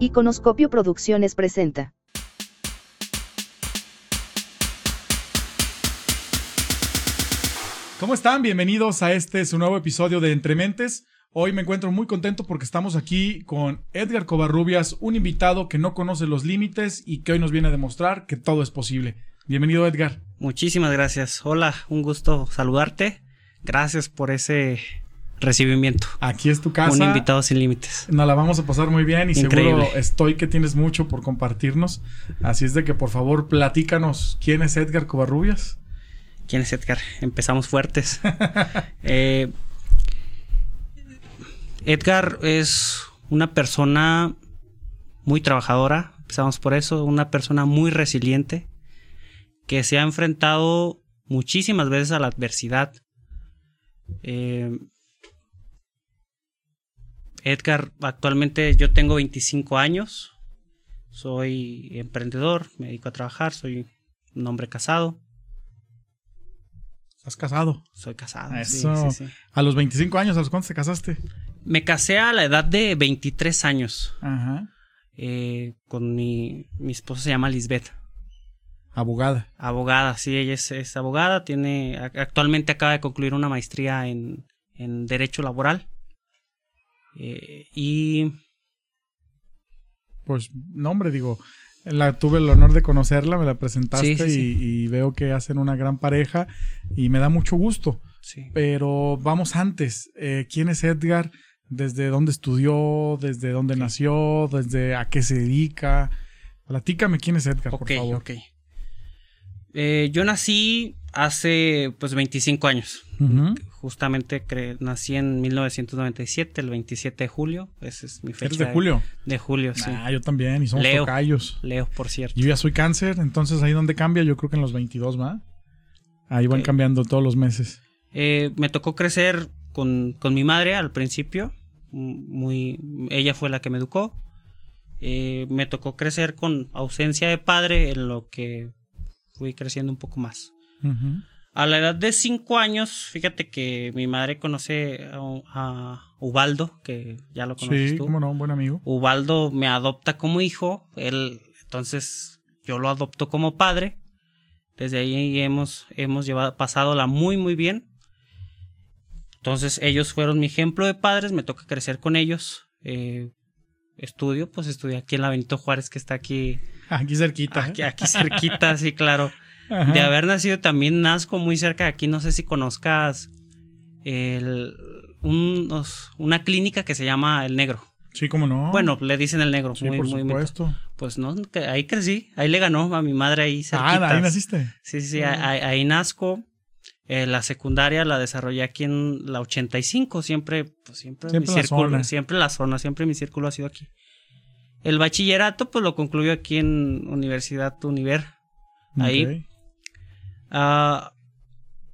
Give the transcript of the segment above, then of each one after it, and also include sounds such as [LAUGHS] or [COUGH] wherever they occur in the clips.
Iconoscopio Producciones presenta. ¿Cómo están? Bienvenidos a este su nuevo episodio de Entre Mentes. Hoy me encuentro muy contento porque estamos aquí con Edgar Covarrubias, un invitado que no conoce los límites y que hoy nos viene a demostrar que todo es posible. Bienvenido, Edgar. Muchísimas gracias. Hola, un gusto saludarte. Gracias por ese recibimiento. Aquí es tu casa. Un invitado sin límites. Nos la vamos a pasar muy bien y Increíble. seguro estoy que tienes mucho por compartirnos. Así es de que por favor platícanos quién es Edgar Covarrubias. ¿Quién es Edgar? Empezamos fuertes. [LAUGHS] Eh, Edgar es una persona muy trabajadora, empezamos por eso, una persona muy resiliente, que se ha enfrentado muchísimas veces a la adversidad. Eh, Edgar, actualmente yo tengo 25 años, soy emprendedor, me dedico a trabajar, soy un hombre casado, ¿Estás casado? soy casado. sí, Eso. sí, sí. A los 25 años, ¿a los cuántos te casaste? Me casé a la edad de 23 años. Ajá. eh, con mi, mi esposa se llama Lisbeth. Abogada. Abogada, sí, ella es, es abogada. Tiene, actualmente acaba de concluir una maestría en, en Derecho Laboral. Eh, y Pues, no, hombre, digo, la, tuve el honor de conocerla, me la presentaste Sí, sí, sí. Y, y veo que hacen una gran pareja y me da mucho gusto. sí. Pero vamos antes. Eh, ¿Quién es Edgar? ¿Desde dónde estudió? ¿Desde dónde nació? ¿Desde a qué se dedica? Platícame quién es Edgar, por favor. ok. Eh, yo nací hace pues 25 años. Justamente nací en 1997, el 27 de julio. Esa es mi fecha. ¿Eres de Julio? De julio, sí. Ah, yo también, y somos Leo. tocayos. Leo, por cierto. Yo ya soy cáncer, entonces ahí donde cambia, yo creo que en los 22, ¿va? Ahí van cambiando todos los meses. Eh, me tocó crecer con, con mi madre al principio. Muy, ella fue la que me educó. Eh, me tocó crecer con ausencia de padre en lo que fui creciendo un poco más. Ujú. A la edad de 5 años, fíjate que mi madre conoce a, a Ubaldo, que ya lo conoces Sí, tú. cómo no, un buen amigo. Ubaldo me adopta como hijo, él entonces yo lo adopto como padre. Desde ahí hemos, hemos llevado, pasado muy muy bien. Entonces ellos fueron mi ejemplo de padres, me toca crecer con ellos. Eh, estudio, pues estudié aquí en la Benito Juárez que está aquí, [LAUGHS] Aquí cerquita. ¿eh? aquí, aquí cerquita, sí, claro. [LAUGHS] Ajá. De haber nacido también nazco muy cerca de aquí, no sé si conozcas el, unos- una clínica que se llama El Negro. Sí, cómo no. Bueno, le dicen el negro. sí, muy, por muy, supuesto. pues no, ahí crecí. Ahí le ganó a mi madre ahí Ah, cerquitas. ahí naciste. Sí, sí, sí. Ahí, ahí- ahí nazco. Eh, la secundaria la desarrollé aquí en la 85. Siempre, pues siempre, Siempre mi la círculo, zona. siempre la zona, siempre mi círculo ha sido aquí. El bachillerato, pues lo concluyó aquí en Universidad Univer. Ahí. Ah,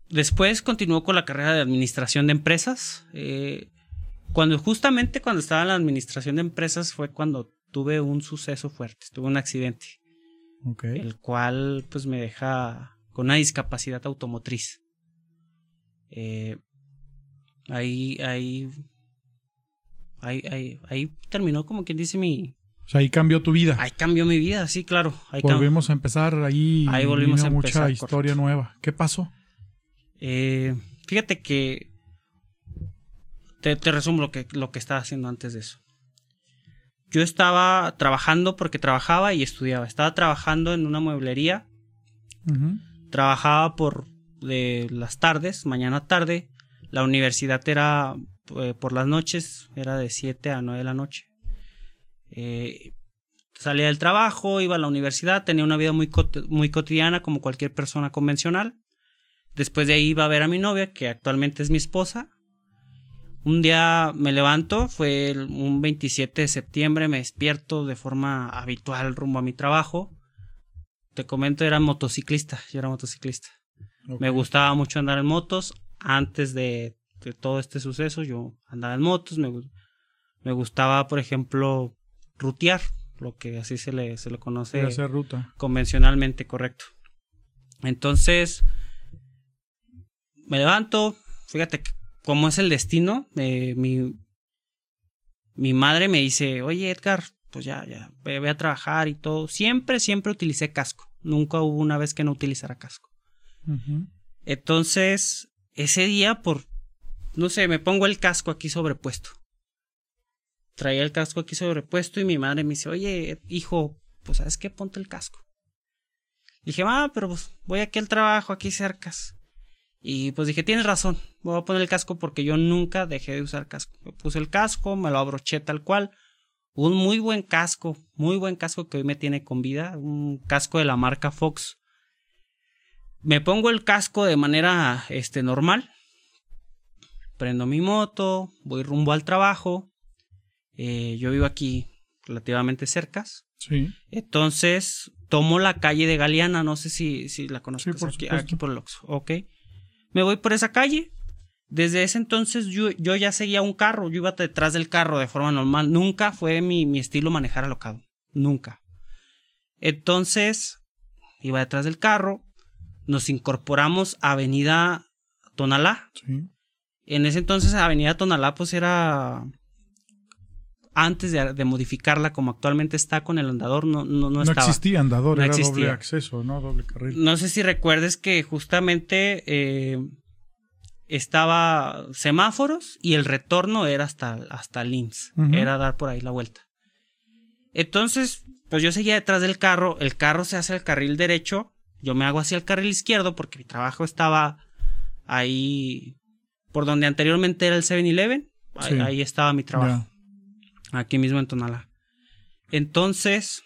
después continuó con la carrera de administración de empresas. Eh, cuando justamente cuando estaba en la administración de empresas fue cuando tuve un suceso fuerte, tuve un accidente, el cual pues me deja con una discapacidad automotriz. Eh, ahí, ahí, ahí, ahí, ahí terminó como quien dice mi, O sea, ahí cambió tu vida. ahí cambió mi vida, sí, claro. Ahí Volvimos a empezar ahí. Ahí volvimos vino a mucha empezar, historia correcto. nueva. ¿Qué pasó? Eh, fíjate que te, te resumo lo que, lo que estaba haciendo antes de eso. Yo estaba trabajando porque trabajaba y estudiaba. Estaba trabajando en una mueblería. Trabajaba por de las tardes, mañana tarde. La universidad era eh, por las noches, era de 7 a 9 de la noche. Eh, salía del trabajo, iba a la universidad, tenía una vida muy, muy cotidiana como cualquier persona convencional. Después de ahí iba a ver a mi novia, que actualmente es mi esposa. Un día me levanto, fue el- un 27 de septiembre, me despierto de forma habitual rumbo a mi trabajo. Te comento, era motociclista, yo era motociclista. Me gustaba mucho andar en motos. Antes de, de todo este suceso, yo andaba en motos. Me, me gustaba, por ejemplo, rutear, lo que así se le, se le conoce hacer ruta. convencionalmente correcto. Entonces, me levanto. Fíjate cómo es el destino. eh, mi, mi madre me dice, oye Edgar, pues ya, ya, voy a trabajar y todo. Siempre, siempre utilicé casco. Nunca hubo una vez que no utilizara casco. Entonces, ese día, por, no sé, me pongo el casco aquí sobrepuesto. Traía el casco aquí sobrepuesto y mi madre me dice, oye, hijo, pues sabes qué, ponte el casco. Dije, ah, pero pues voy aquí al trabajo, aquí cercas. Y pues dije, tienes razón, voy a poner el casco porque yo nunca dejé de usar casco. Me puse el casco, me lo abroché tal cual. Un muy buen casco, muy buen casco que hoy me tiene con vida, un casco de la marca Fox. Me pongo el casco de manera este, normal. Prendo mi moto, voy rumbo al trabajo. Eh, yo vivo aquí relativamente cercas. Sí. Entonces, tomo la calle de Galeana, no sé si, si la conozco Sí, aquí, aquí por el Oxxo, ok. Me voy por esa calle. Desde ese entonces yo, yo ya seguía un carro, yo iba detrás del carro de forma normal. Nunca fue mi, mi estilo manejar alocado. Nunca. Entonces, iba detrás del carro. Nos incorporamos a Avenida Tonalá. Sí. En ese entonces Avenida Tonalá pues era antes de, de modificarla como actualmente está con el andador no, no, no No, estaba. existía andador, No era doble acceso, ¿no? Doble carril. No sé si recuerdes que justamente eh, estaba semáforos y el retorno era hasta, hasta el. Ujú. Era dar por ahí la vuelta. Entonces, pues yo seguía detrás del carro. El carro se hace al carril derecho. Yo me hago hacia el carril izquierdo porque mi trabajo estaba ahí por donde anteriormente era el 7-Eleven. Ahí, Sí. ahí estaba mi trabajo. Aquí mismo en Tonalá. Entonces,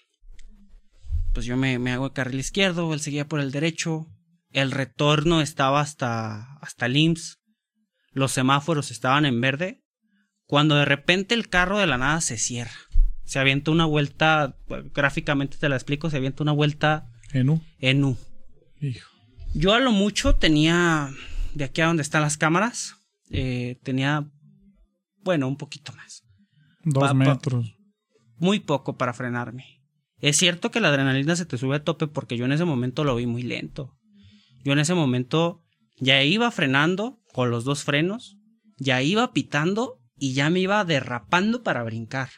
pues yo me, me hago el carril izquierdo, él seguía por el derecho. El retorno estaba hasta, hasta el IMSS. Los semáforos estaban en verde. Cuando de repente el carro de la nada se cierra. Se avienta una vuelta, bueno, gráficamente te la explico, se avienta una vuelta En U. en U. Hijo. Yo a lo mucho tenía, de aquí a donde están las cámaras, eh, tenía, bueno, un poquito más. Dos Pa- pa- metros. muy poco para frenarme. Es cierto que la adrenalina se te sube a tope porque yo en ese momento lo vi muy lento. Yo en ese momento ya iba frenando con los dos frenos, ya iba pitando y ya me iba derrapando para brincar.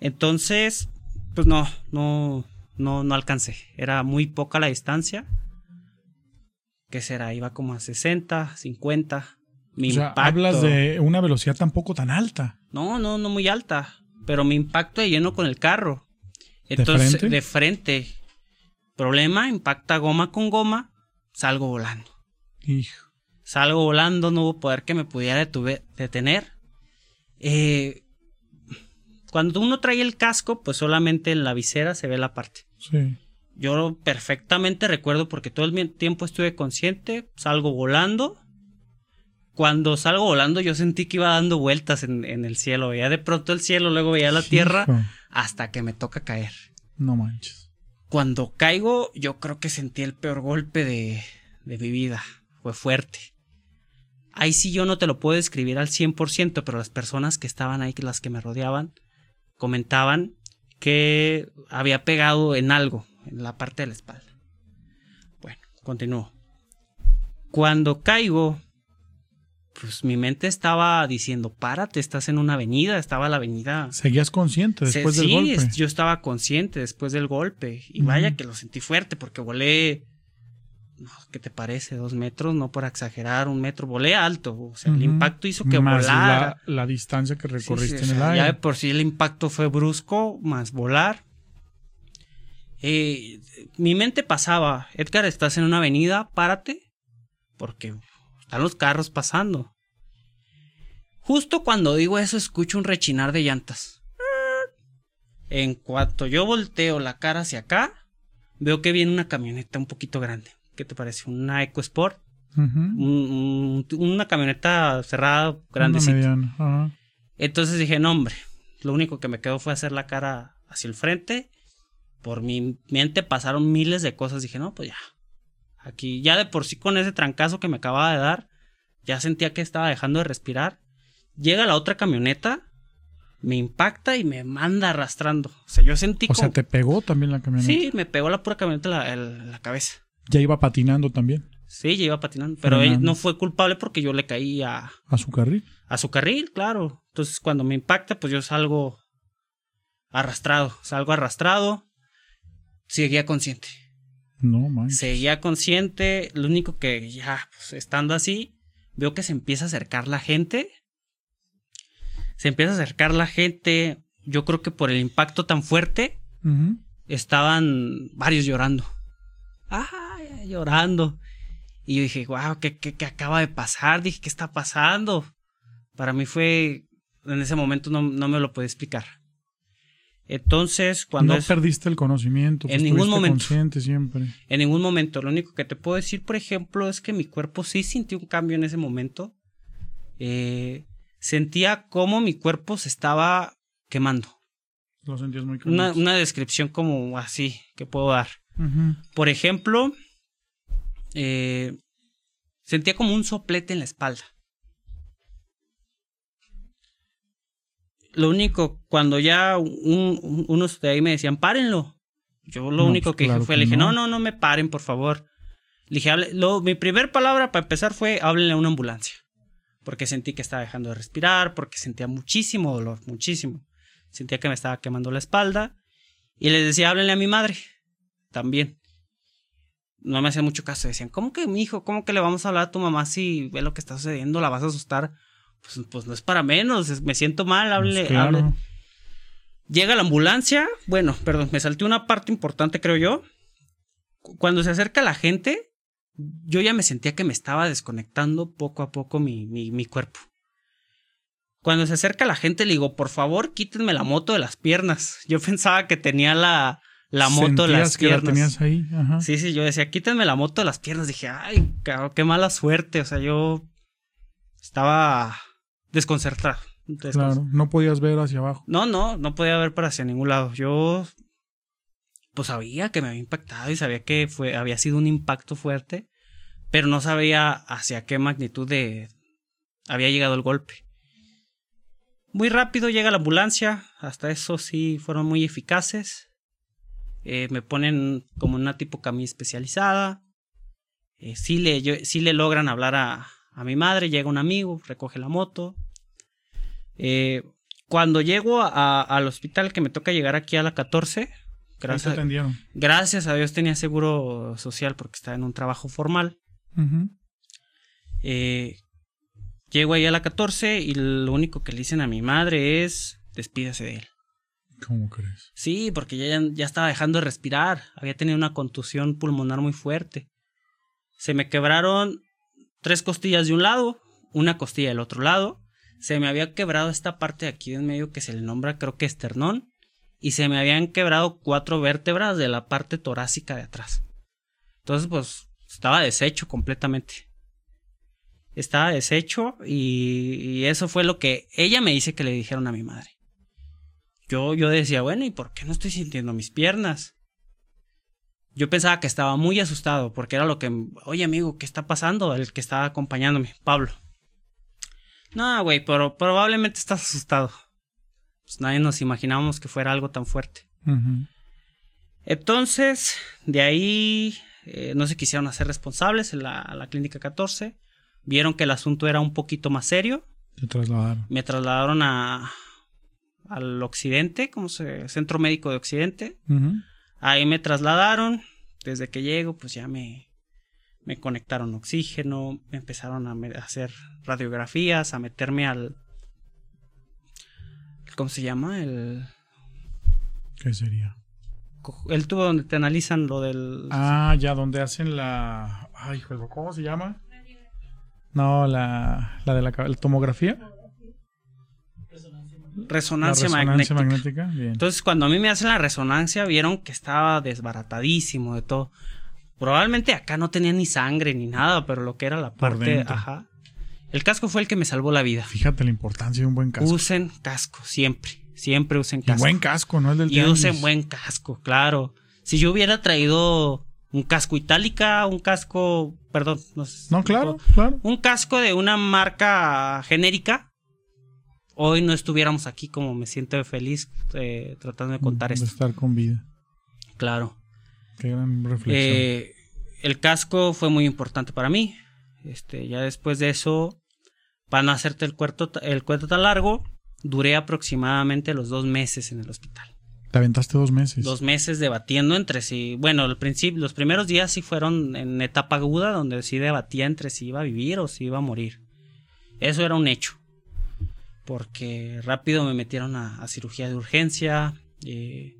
Entonces, pues no, no, no, no alcancé. Era muy poca la distancia. ¿Qué será? Iba como a 60, 50. Mi o sea, impacto. hablas de una velocidad tampoco tan alta. No, no, no muy alta. Pero mi impacto de lleno con el carro. Entonces, frente? de frente. Problema, impacta goma con goma. Salgo volando. Hijo. Salgo volando, no hubo poder que me pudiera detuve- detener. Eh, cuando uno trae el casco, pues solamente en la visera se ve la parte. Sí. Yo perfectamente recuerdo porque todo el tiempo estuve consciente, salgo volando. Cuando salgo volando yo sentí que iba dando vueltas en, en el cielo. Veía de pronto el cielo, luego veía la tierra hasta que me toca caer. No manches. Cuando caigo yo creo que sentí el peor golpe de, de mi vida. Fue fuerte. Ahí sí yo no te lo puedo describir al 100%, pero las personas que estaban ahí, las que me rodeaban, comentaban que había pegado en algo, en la parte de la espalda. Bueno, continúo. Cuando caigo, pues mi mente estaba diciendo, párate, estás en una avenida, estaba la avenida. Seguías consciente Se- después del sí, golpe. es- yo estaba consciente después del golpe. Y vaya que lo sentí fuerte porque volé. No, ¿Qué te parece? Dos metros, no por exagerar, un metro. Volé alto. O sea, el impacto hizo que Más volara. La, la distancia que Sí, recorriste sí, en el sea, aire. Ya de por sí el impacto fue brusco, más volar. Eh, mi mente pasaba, Edgar, estás en una avenida, párate, porque están los carros pasando. Justo cuando digo eso, escucho un rechinar de llantas. En cuanto yo volteo la cara hacia acá, veo que viene una camioneta un poquito grande. ¿Qué te parece? Una EcoSport. Un- un- una camioneta cerrada, grandecita. Entonces dije, no, hombre, lo único que me quedó fue hacer la cara hacia el frente. Por mi mente pasaron miles de cosas. Dije, no, pues ya. Aquí, ya de por sí con ese trancazo que me acababa de dar, ya sentía que estaba dejando de respirar. Llega la otra camioneta, me impacta y me manda arrastrando. O sea, yo sentí O sea, te pegó también la camioneta. Sí, me pegó la pura camioneta la, cabeza. Ya iba patinando también Sí, ya iba patinando. Pero él no fue culpable porque yo le caí a, a su carril. a su carril, claro. Entonces, cuando me impacta, pues yo salgo arrastrado, salgo arrastrado, seguía consciente. No, man. Seguía consciente, lo único que ya, pues estando así, veo que se empieza a acercar la gente. Se empieza a acercar la gente, yo creo que por el impacto tan fuerte, estaban varios llorando. ¡Ay! llorando. Y yo dije, wow, ¿qué, qué, qué acaba de pasar? Dije, ¿qué está pasando? Para mí fue, en ese momento no, no me lo puedo explicar. Entonces, cuando no es- perdiste el conocimiento. En pues, ningún estuviste momento. consciente siempre. en ningún momento, lo único que te puedo decir, por ejemplo, es que mi cuerpo sí sintió un cambio en ese momento. Eh, sentía como mi cuerpo se estaba quemando. Lo sentías muy Una, una descripción como así que puedo dar. Por ejemplo, eh, sentía como un soplete en la espalda. Lo único, cuando ya un- un- unos de ahí me decían, párenlo. Yo lo No, único pues que claro dije fue, que le dije, no. no, no, no me paren, por favor. Le dije, "Hable-". lo- mi primer palabra para empezar fue, háblenle a una ambulancia. Porque sentí que estaba dejando de respirar, porque sentía muchísimo dolor, muchísimo. Sentía que me estaba quemando la espalda. Y les decía, háblenle a mi madre. También no me hacían mucho caso. Decían, ¿cómo que mi hijo? ¿Cómo que le vamos a hablar a tu mamá si ve lo que está sucediendo? ¿La vas a asustar? Pues, pues no es para menos. es- Me siento mal. Pues claro. háblele. Llega la ambulancia. Bueno, perdón, me salté una parte importante, creo yo. Cu- Cuando se acerca la gente, yo ya me sentía que me estaba desconectando poco a poco mi, mi, mi cuerpo. Cuando se acerca la gente, le digo, por favor, quítenme la moto de las piernas. Yo pensaba que tenía la, la moto de las la piernas. tenías ahí. Ajá. Sí, sí, yo decía, quítenme la moto de las piernas. Dije, ay, cabrón, qué mala suerte. O sea, yo estaba desconcertado. Descon- Claro, no podías ver hacia abajo. No, no, no podía ver para hacia ningún lado. Yo, pues sabía que me había impactado y sabía que fue, había sido un impacto fuerte, pero no sabía hacia qué magnitud de había llegado el golpe. Muy rápido llega la ambulancia, hasta eso sí fueron muy eficaces. Eh, me ponen como una tipo camilla especializada. Eh, sí, le, yo- sí le logran hablar a, a mi madre, llega un amigo, recoge la moto. Eh, cuando llego a- al hospital que me toca llegar aquí a la 14, Ahí te gracias, a Dios tenía seguro social porque estaba en un trabajo formal. Eh, llego ahí a la 14 y lo único que le dicen a mi madre es despídase de él. ¿Cómo crees? Sí, porque ya, ya estaba dejando de respirar. Había tenido una contusión pulmonar muy fuerte. Se me quebraron tres costillas de un lado, una costilla del otro lado. Se me había quebrado esta parte de aquí en medio que se le nombra creo que esternón. Y se me habían quebrado cuatro vértebras de la parte torácica de atrás. Entonces, pues, estaba deshecho completamente. Estaba deshecho y, y eso fue lo que ella me dice que le dijeron a mi madre yo, yo decía, bueno, ¿y por qué no estoy sintiendo mis piernas? Yo pensaba que estaba muy asustado porque era lo que, oye amigo, ¿qué está pasando? El que estaba acompañándome, Pablo. No, güey, pero probablemente estás asustado. Pues nadie nos imaginábamos que fuera algo tan fuerte. Entonces, de ahí eh, no se quisieron hacer responsables en la, la clínica 14. Vieron que el asunto era un poquito más serio. Te trasladaron. Me trasladaron a, al occidente, como se, centro médico de occidente. Ahí me trasladaron. Desde que llego, pues ya me, me conectaron oxígeno, me empezaron a, hacer radiografías, a meterme al... ¿Cómo se llama? El, ¿Qué sería? el tubo donde te analizan lo del... Ah, ya, donde hacen la. Ay, juego, ¿cómo se llama? No, la, la de la, tomografía. resonancia, magnética. resonancia magnética. Bien. Entonces, cuando a mí me hacen la resonancia, vieron que estaba desbaratadísimo de todo. Probablemente acá no tenía ni sangre ni nada, pero lo que era la parte, ajá. El casco fue el que me salvó la vida. Fíjate la importancia de un buen casco. Usen casco, siempre. Siempre usen Y casco. buen casco, no el del Y tianguis. usen buen casco, claro. Si yo hubiera traído un casco itálica, un casco, perdón, no, sé- No, claro, claro. un casco de una marca genérica, hoy no estuviéramos aquí como me siento feliz eh, tratando de contar de esto. estar con vida. Claro. Qué gran reflexión. Eh, el casco fue muy importante para mí. Este, ya después de eso, para no hacerte el cuento, el cuento tan largo, duré aproximadamente los dos meses en el hospital. Te aventaste dos meses. Dos meses debatiendo entre sí. Bueno, al principio, los primeros días sí fueron en etapa aguda, donde sí debatía entre si iba a vivir o si iba a morir. Eso era un hecho. Porque rápido me metieron a, cirugía de urgencia, eh,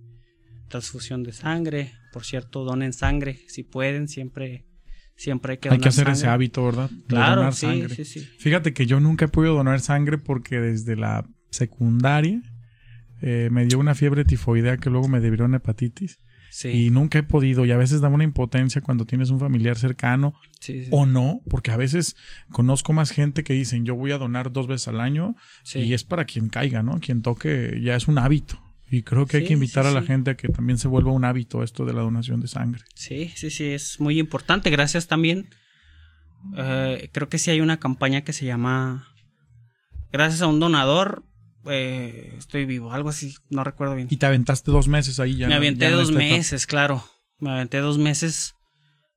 transfusión de sangre. Por cierto, donen sangre si pueden, siempre, siempre hay que donar Hay que hacer ese hábito, ¿verdad? claro, sí, sí, sí. Fíjate que yo nunca he podido donar sangre porque desde la secundaria eh, me dio una fiebre tifoidea que luego me debió una hepatitis. Y nunca he podido, y a veces da una impotencia cuando tienes un familiar cercano o no, porque a veces conozco más gente que dicen yo voy a donar dos veces al año y es para quien caiga, ¿no? Quien toque ya es un hábito. Y creo que hay que invitar a la gente a que también se vuelva un hábito esto de la donación de sangre. Sí, sí, sí, es muy importante. Gracias también. Eh, creo que sí hay una campaña que se llama Gracias a un donador eh, estoy vivo, algo así, no recuerdo bien. Y te aventaste dos meses ahí ya. Me aventé dos meses, claro. Me aventé dos meses,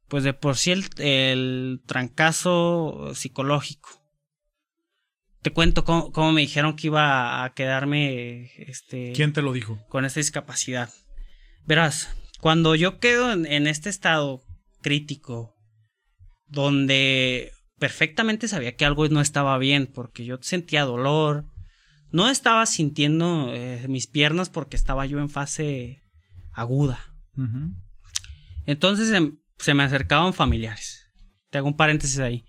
pues de por sí el, trancazo psicológico. Te cuento cómo, me dijeron que iba a quedarme, este... ¿Quién te lo dijo? Con esta discapacidad. Verás, cuando yo quedo en este estado crítico, donde perfectamente sabía que algo no estaba bien, porque yo sentía dolor, no estaba sintiendo eh, mis piernas porque estaba yo en fase aguda. Entonces em, se, me acercaban familiares. Te hago un paréntesis ahí.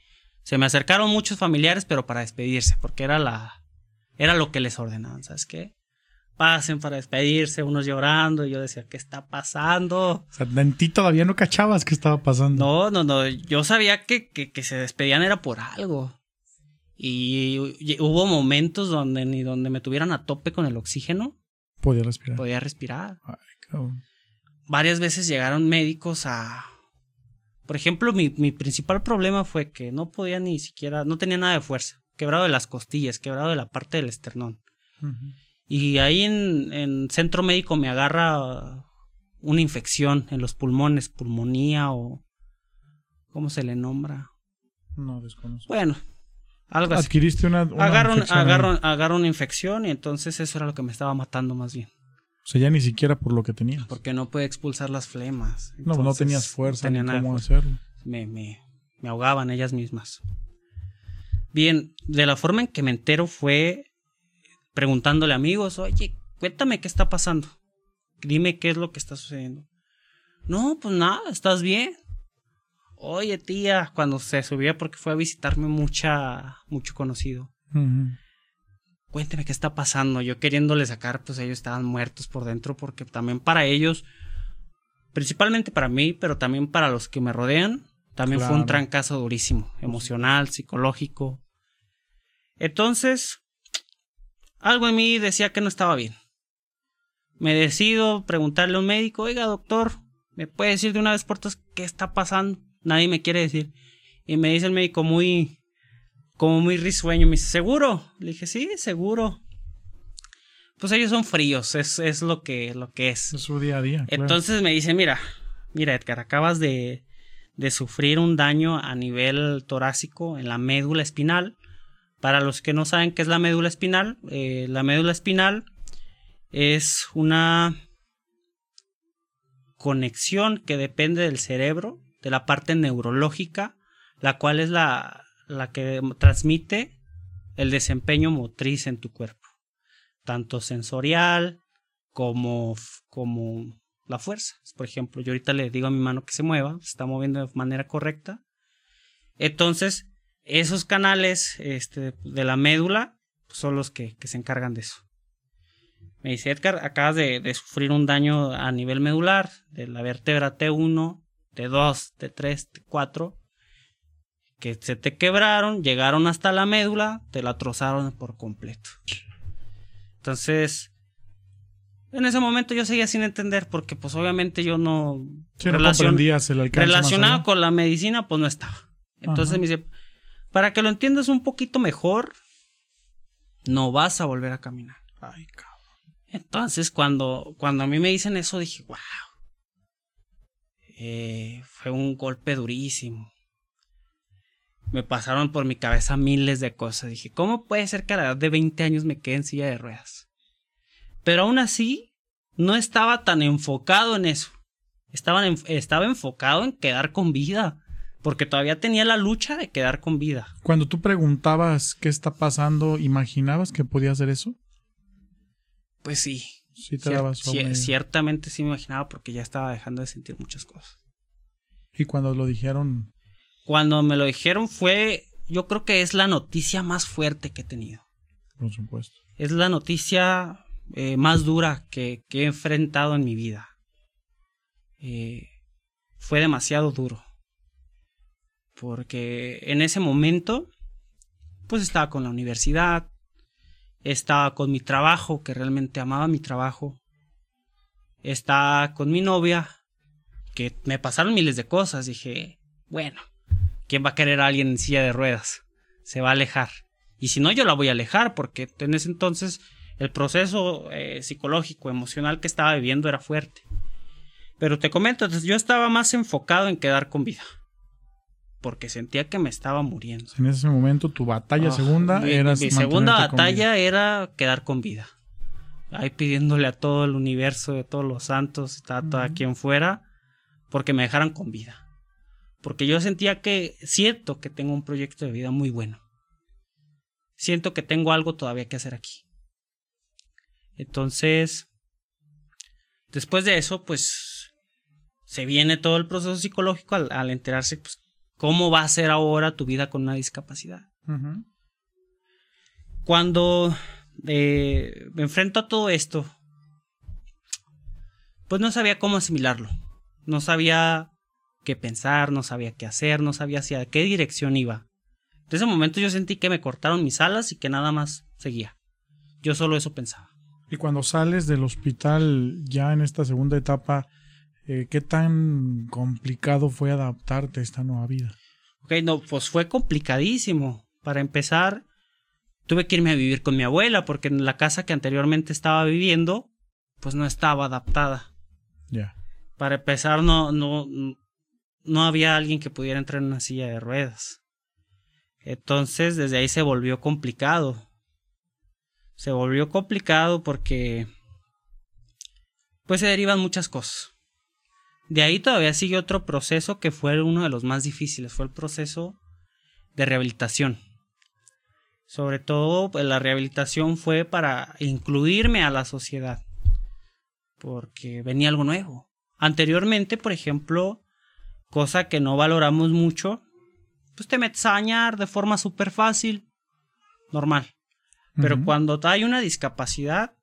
Se me acercaron muchos familiares, pero para despedirse, porque era la era lo que les ordenaban, ¿sabes qué? Pasen para despedirse, unos llorando, y yo decía, ¿qué está pasando? O sea, en ti todavía no cachabas qué estaba pasando. No, no, no, yo sabía que, que, que se despedían era por algo. Y hubo momentos donde ni donde me tuvieran a tope con el oxígeno. Podía respirar. Podía respirar. Varias veces llegaron médicos a... Por ejemplo, mi, mi, principal problema fue que no podía ni siquiera, no tenía nada de fuerza. Quebrado de las costillas, quebrado de la parte del esternón. Y ahí en, en centro médico me agarra una infección en los pulmones, pulmonía o... ¿Cómo se le nombra? No desconozco. Bueno, algo Adquiriste una, agarro, infección agarro, una infección y entonces eso era lo que me estaba matando más bien. O sea, ya ni siquiera por lo que tenías. Porque no puede expulsar las flemas. no, no tenías fuerza ni cómo hacerlo. Me, me, me ahogaban ellas mismas. Bien, de la forma en que me entero fue preguntándole a amigos, oye, cuéntame qué está pasando. Dime qué es lo que está sucediendo. No, pues nada, estás bien. Oye, tía, cuando se subía porque fue a visitarme mucha, mucho conocido. Cuénteme qué está pasando. Yo queriéndole sacar, pues ellos estaban muertos por dentro porque también para ellos, principalmente para mí, pero también para los que me rodean, también fue un trancazo durísimo, emocional, psicológico. Entonces, algo en mí decía que no estaba bien. Me decido preguntarle a un médico, oiga doctor, ¿me puede decir de una vez por todas qué está pasando? nadie me quiere decir. Y me dice el médico muy, como muy risueño, me dice, ¿seguro? Le dije, sí, seguro. Pues ellos son fríos, es, es lo, que, lo que es. Es su día a día. Entonces me dice, mira, mira Edgar, acabas de, de sufrir un daño a nivel torácico en la médula espinal. Para los que no saben qué es la médula espinal, eh, la médula espinal es una conexión que depende del cerebro de la parte neurológica, la cual es la, la que transmite el desempeño motriz en tu cuerpo, tanto sensorial como, como la fuerza. Por ejemplo, yo ahorita le digo a mi mano que se mueva, se está moviendo de manera correcta. Entonces, esos canales este, de la médula son los que, se encargan de eso. Me dice Edgar, acabas de, de, sufrir un daño a nivel medular de la vértebra T1 de 2, de 3, de 4, que se te quebraron, llegaron hasta la médula, te la trozaron por completo. Entonces, en ese momento yo seguía sin entender porque pues obviamente yo no... Sí, no el Relacionado con la medicina pues no estaba. Entonces me dice, para que lo entiendas un poquito mejor, no vas a volver a caminar. Ay, cabrón. Entonces cuando, cuando a mí me dicen eso dije, wow. Eh, fue un golpe durísimo. Me pasaron por mi cabeza miles de cosas. Dije, ¿cómo puede ser que a la edad de 20 años me quede en silla de ruedas? Pero aún así, no estaba tan enfocado en eso. Estaba, estaba enfocado en quedar con vida, porque todavía tenía la lucha de quedar con vida. Cuando tú preguntabas qué está pasando, ¿imaginabas que podía hacer eso? Pues sí. Sí te dabas Ciertamente sí me imaginaba porque ya estaba dejando de sentir muchas cosas. ¿Y cuando lo dijeron? Cuando me lo dijeron fue, yo creo que es la noticia más fuerte que he tenido. Por supuesto. Es la noticia eh, más dura que, he enfrentado en mi vida. Eh, fue demasiado duro. Porque en ese momento, pues estaba con la universidad, estaba con mi trabajo, que realmente amaba mi trabajo, estaba con mi novia, que me pasaron miles de cosas. Dije, bueno, ¿quién va a querer a alguien en silla de ruedas? Se va a alejar. Y si no, yo la voy a alejar, porque en ese entonces el proceso eh, psicológico, emocional que estaba viviendo era fuerte. Pero te comento, yo estaba más enfocado en quedar con vida. Porque sentía que me estaba muriendo. En ese momento tu batalla ah, segunda era... Mi segunda batalla era quedar con vida. Ahí pidiéndole a todo el universo, a todos los santos, a quien fuera, porque me dejaran con vida. Porque yo sentía que, cierto que tengo un proyecto de vida muy bueno. Siento que tengo algo todavía que hacer aquí. Entonces, después de eso, pues se viene todo el proceso psicológico al, enterarse pues, cómo va a ser ahora tu vida con una discapacidad. Cuando eh, me enfrento a todo esto, pues no sabía cómo asimilarlo. No sabía qué pensar, no sabía qué hacer, no sabía hacia qué dirección iba. En ese momento yo sentí que me cortaron mis alas y que nada más seguía. Yo solo eso pensaba. Y cuando sales del hospital ya en esta segunda etapa, eh, ¿qué tan complicado fue adaptarte a esta nueva vida? Ok, no, pues fue complicadísimo. Para empezar, tuve que irme a vivir con mi abuela porque en la casa que anteriormente estaba viviendo, pues no estaba adaptada. Ya. Para empezar, no, no, no había alguien que pudiera entrar en una silla de ruedas. Entonces, desde ahí se volvió complicado se volvió complicado porque pues se derivan muchas cosas. De ahí todavía sigue otro proceso que fue uno de los más difíciles, fue el proceso de rehabilitación. Sobre todo pues, la rehabilitación fue para incluirme a la sociedad, porque venía algo nuevo. Anteriormente, por ejemplo, cosa que no valoramos mucho, pues te metes a bañar de forma súper fácil, normal. Pero cuando hay una discapacidad,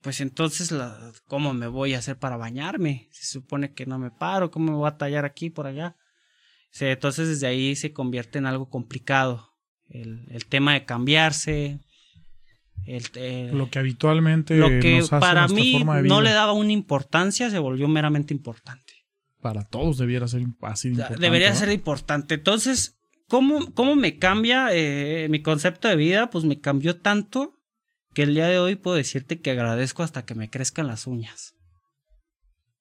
pues entonces, la, ¿cómo me voy a hacer para bañarme? Se supone que no me paro, ¿cómo me voy a tallar aquí, por allá? entonces desde ahí se convierte en algo complicado. El, tema de cambiarse. El, lo que habitualmente lo que para mí no le daba una importancia se volvió meramente importante para todos debiera ser así importante debería ser importante entonces ¿Cómo, me cambia eh, mi concepto de vida? Pues me cambió tanto que el día de hoy puedo decirte que agradezco hasta que me crezcan las uñas.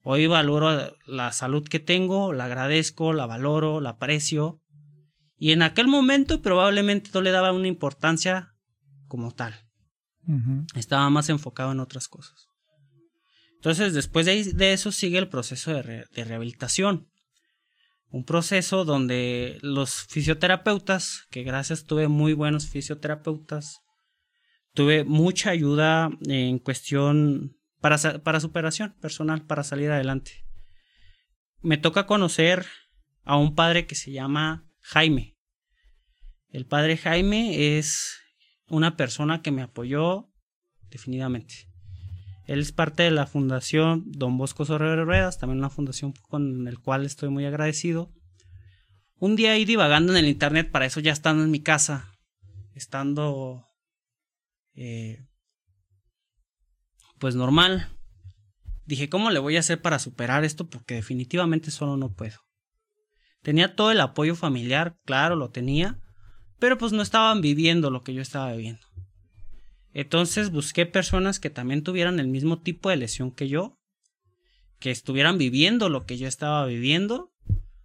Hoy valoro la salud que tengo, la agradezco, la valoro, la aprecio. Y en aquel momento probablemente no le daba una importancia como tal. Estaba más enfocado en otras cosas. Entonces, después de, eso sigue el proceso de rehabilitación un proceso donde los fisioterapeutas, que gracias tuve muy buenos fisioterapeutas, tuve mucha ayuda en cuestión para, para superación personal, para salir adelante. Me toca conocer a un padre que se llama Jaime. El padre Jaime es una persona que me apoyó definitivamente. Él es parte de la fundación Don Bosco Sorrero Ruedas, también una fundación con el cual estoy muy agradecido. Un día ahí divagando en el internet, para eso ya estando en mi casa, estando eh, pues normal, dije, ¿cómo le voy a hacer para superar esto? Porque definitivamente solo no puedo. Tenía todo el apoyo familiar, claro, lo tenía, pero pues no estaban viviendo lo que yo estaba viviendo. Entonces busqué personas que también tuvieran el mismo tipo de lesión que yo, que estuvieran viviendo lo que yo estaba viviendo,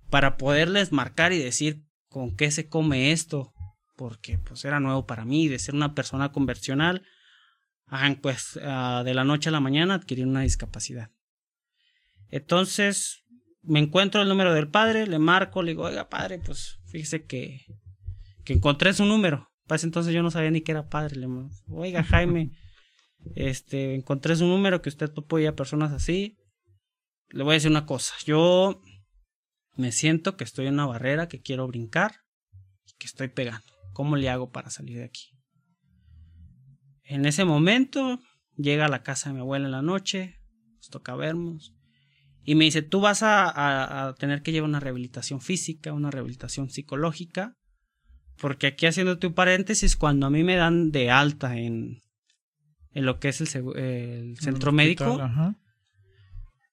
para poderles marcar y decir con qué se come esto, porque pues era nuevo para mí, de ser una persona conversional pues ah, de la noche a la mañana adquirí una discapacidad. Entonces, me encuentro el número del padre, le marco, le digo, oiga, padre, pues fíjese que, que encontré su número. Para ese entonces yo no sabía ni que era padre. Le digo, oiga, Jaime, [LAUGHS] este, encontré su número, que usted apoya a personas así. Le voy a decir una cosa, yo me siento que estoy en una barrera, que quiero brincar, que estoy pegando. ¿Cómo le hago para salir de aquí? En ese momento llega a la casa de mi abuela en la noche, nos toca vernos, y me dice, tú vas a, tener que llevar una rehabilitación física, una rehabilitación psicológica, porque aquí haciéndote un paréntesis, cuando a mí me dan de alta en, en lo que es el, centro médico,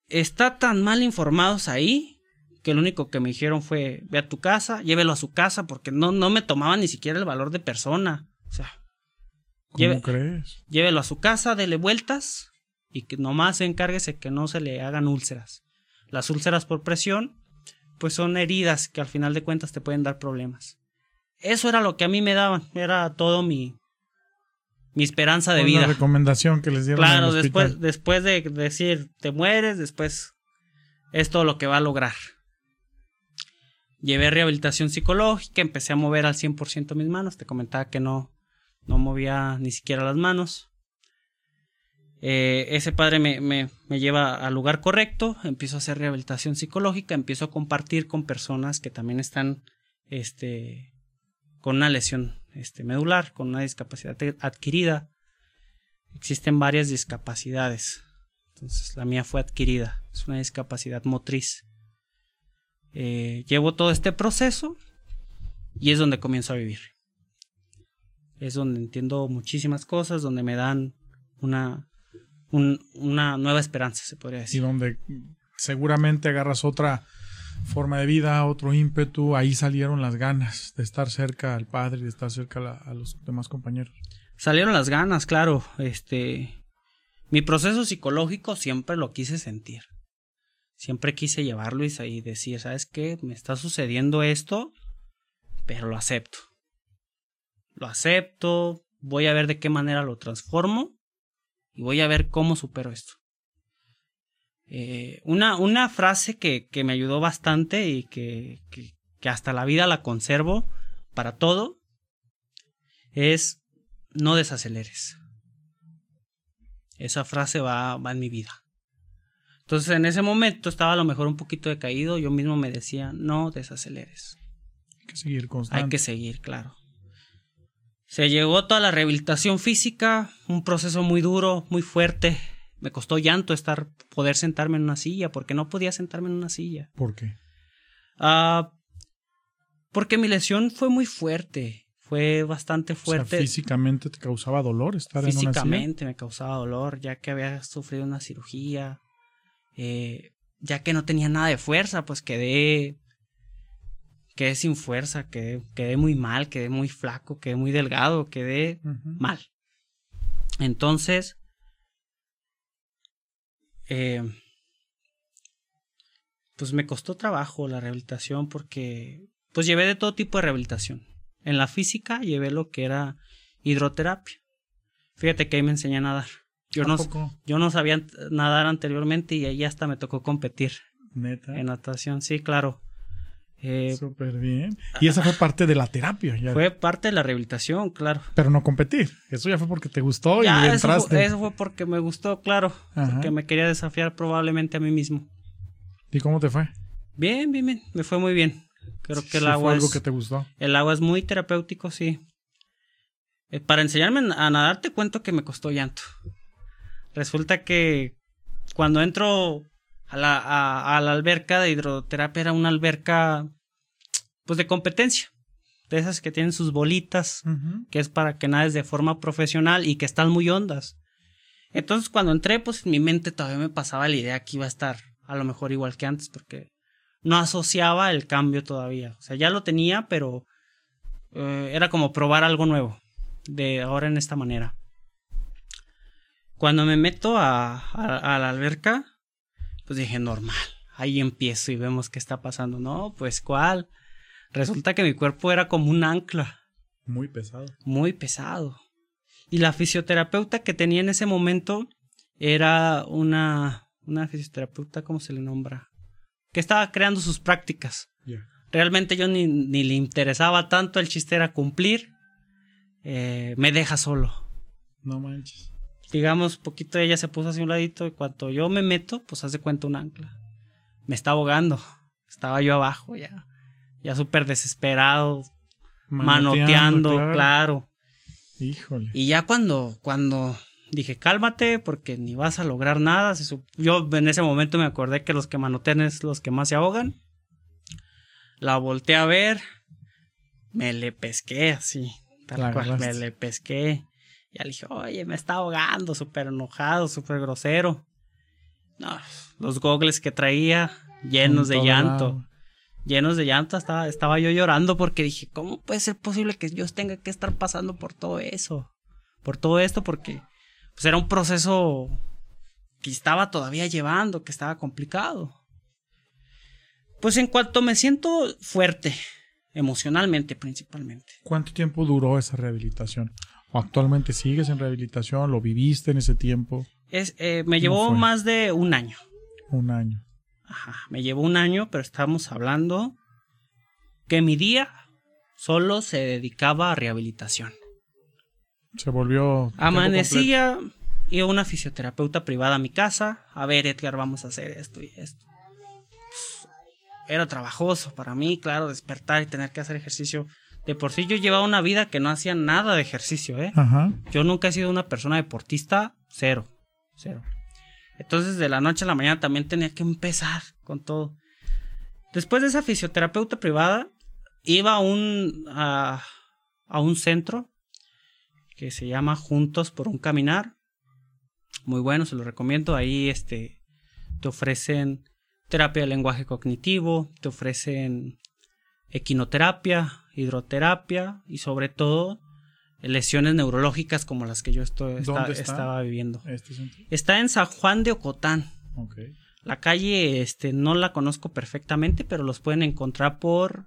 está tan mal informados ahí que lo único que me dijeron fue, ve a tu casa, llévelo a su casa, porque no, no me tomaban ni siquiera el valor de persona. O sea, ¿Cómo crees? Llévelo a su casa, dele vueltas y que nomás encárguese que no se le hagan úlceras. Las úlceras por presión, pues son heridas que al final de cuentas te pueden dar problemas. Eso era lo que a mí me daban, era todo mi, mi esperanza de vida. Una recomendación que les dieron. Claro, después, después de decir te mueres, después es todo lo que va a lograr. Llevé rehabilitación psicológica, empecé a mover al 100% mis manos. Te comentaba que no, no movía ni siquiera las manos. Eh, ese padre me, me, me, lleva al lugar correcto, empiezo a hacer rehabilitación psicológica, empiezo a compartir con personas que también están este, con una lesión este, medular, con una discapacidad adquirida. Existen varias discapacidades. Entonces la mía fue adquirida, es una discapacidad motriz. Eh, llevo todo este proceso y es donde comienzo a vivir. Es donde entiendo muchísimas cosas, donde me dan una, una nueva esperanza, se podría decir. Y donde seguramente agarras otra forma de vida, otro ímpetu, ahí salieron las ganas de estar cerca al padre de estar cerca a, los demás compañeros. Salieron las ganas, claro. Este, mi proceso psicológico siempre lo quise sentir. Siempre quise llevarlo y decir, ¿sabes qué? Me está sucediendo esto, pero lo acepto. Lo acepto, voy a ver de qué manera lo transformo y voy a ver cómo supero esto. Eh, una, una, frase que, que, me ayudó bastante y que, que, hasta la vida la conservo para todo es no desaceleres. Esa frase va, va en mi vida. Entonces en ese momento estaba a lo mejor un poquito decaído, yo mismo me decía, no desaceleres. Hay que seguir constante. Hay que seguir, claro. Se llegó toda la rehabilitación física, un proceso muy duro, muy fuerte. Me costó llanto estar, poder sentarme en una silla, porque no podía sentarme en una silla. ¿Por qué? Ah, porque mi lesión fue muy fuerte, fue bastante fuerte. físicamente te causaba dolor estar en una silla. Físicamente me causaba dolor, ya que había sufrido una cirugía. Eh, ya que no tenía nada de fuerza, pues quedé, quedé sin fuerza, quedé, quedé muy mal, quedé muy flaco, quedé muy delgado, quedé mal. Entonces, eh, pues me costó trabajo la rehabilitación porque pues llevé de todo tipo de rehabilitación. En la física llevé lo que era hidroterapia. Fíjate que ahí me enseñé a nadar. Yo no, yo no sabía nadar anteriormente y ahí hasta me tocó competir. Neta. En natación, sí, claro. Eh, Súper bien. Y esa fue parte de la terapia. Fue parte de la rehabilitación, claro. Pero no competir. Eso ya fue porque te gustó y entraste. Eso fue, eso fue porque me gustó, claro. Porque me quería desafiar probablemente a mí mismo. ¿Y cómo te fue? Bien, bien, bien. Me fue muy bien. Creo que el agua. Fue algo que te gustó. El agua es muy terapéutico, sí. Eh, para enseñarme a nadar, te cuento que me costó llanto. Resulta que cuando entro a la, a, la alberca de hidroterapia era una alberca pues de competencia. De esas que tienen sus bolitas, que es para que nades de forma profesional y que están muy hondas. Entonces cuando entré, pues en mi mente todavía me pasaba la idea que iba a estar a lo mejor igual que antes, porque no asociaba el cambio todavía. O sea, ya lo tenía, pero eh, era como probar algo nuevo, de ahora en esta manera. Cuando me meto a, a, la alberca, pues dije, normal, ahí empiezo y vemos qué está pasando. No, pues cuál. Resulta que mi cuerpo era como un ancla. Muy pesado. Muy pesado. Y la fisioterapeuta que tenía en ese momento era una, una fisioterapeuta, ¿cómo se le nombra? Que estaba creando sus prácticas. Realmente yo ni, ni, le interesaba tanto, el chiste era cumplir. Eh, me deja solo. No manches. Digamos, poquito ella se puso así un ladito y cuando yo me meto, pues hace cuenta un ancla. Me está ahogando. Estaba yo abajo ya. Ya súper desesperado. Manoteando, claro. Híjole. Y ya cuando, cuando dije, cálmate, porque ni vas a lograr nada. Yo en ese momento me acordé que los que manotean es los que más se ahogan. La volteé a ver. Me le pesqué así. Tal cual. Me le pesqué. Y le dije, oye, me está ahogando, súper enojado, súper grosero. No, los gogles que traía llenos de llanto. Llenos de llanto, estaba, estaba yo llorando porque dije, ¿cómo puede ser posible que yo tenga que estar pasando por todo eso? Por todo esto, porque pues era un proceso que estaba todavía llevando, que estaba complicado. Pues en cuanto me siento fuerte, emocionalmente principalmente. ¿Cuánto tiempo duró esa rehabilitación? Actualmente sigues en rehabilitación? ¿Lo viviste en ese tiempo? Es, eh, me llevó más de un año. Un año. Ajá, me llevó un año, pero estamos hablando que mi día solo se dedicaba a rehabilitación. Se volvió... Amanecía, iba una fisioterapeuta privada a mi casa. A ver, Edgar, vamos a hacer esto y esto. era trabajoso para mí, claro, despertar y tener que hacer ejercicio de por sí yo llevaba una vida que no hacía nada de ejercicio, ¿eh? Ajá. Yo nunca he sido una persona deportista, cero, cero. Entonces de la noche a la mañana también tenía que empezar con todo. Después de esa fisioterapeuta privada, iba a un, a, a un centro que se llama Juntos por un Caminar. Muy bueno, se lo recomiendo. Ahí este, te ofrecen terapia de lenguaje cognitivo, te ofrecen equinoterapia, hidroterapia y sobre todo lesiones neurológicas como las que yo estoy, estaba viviendo. Este está en San Juan de Ocotán. La calle este, no la conozco perfectamente, pero los pueden encontrar por,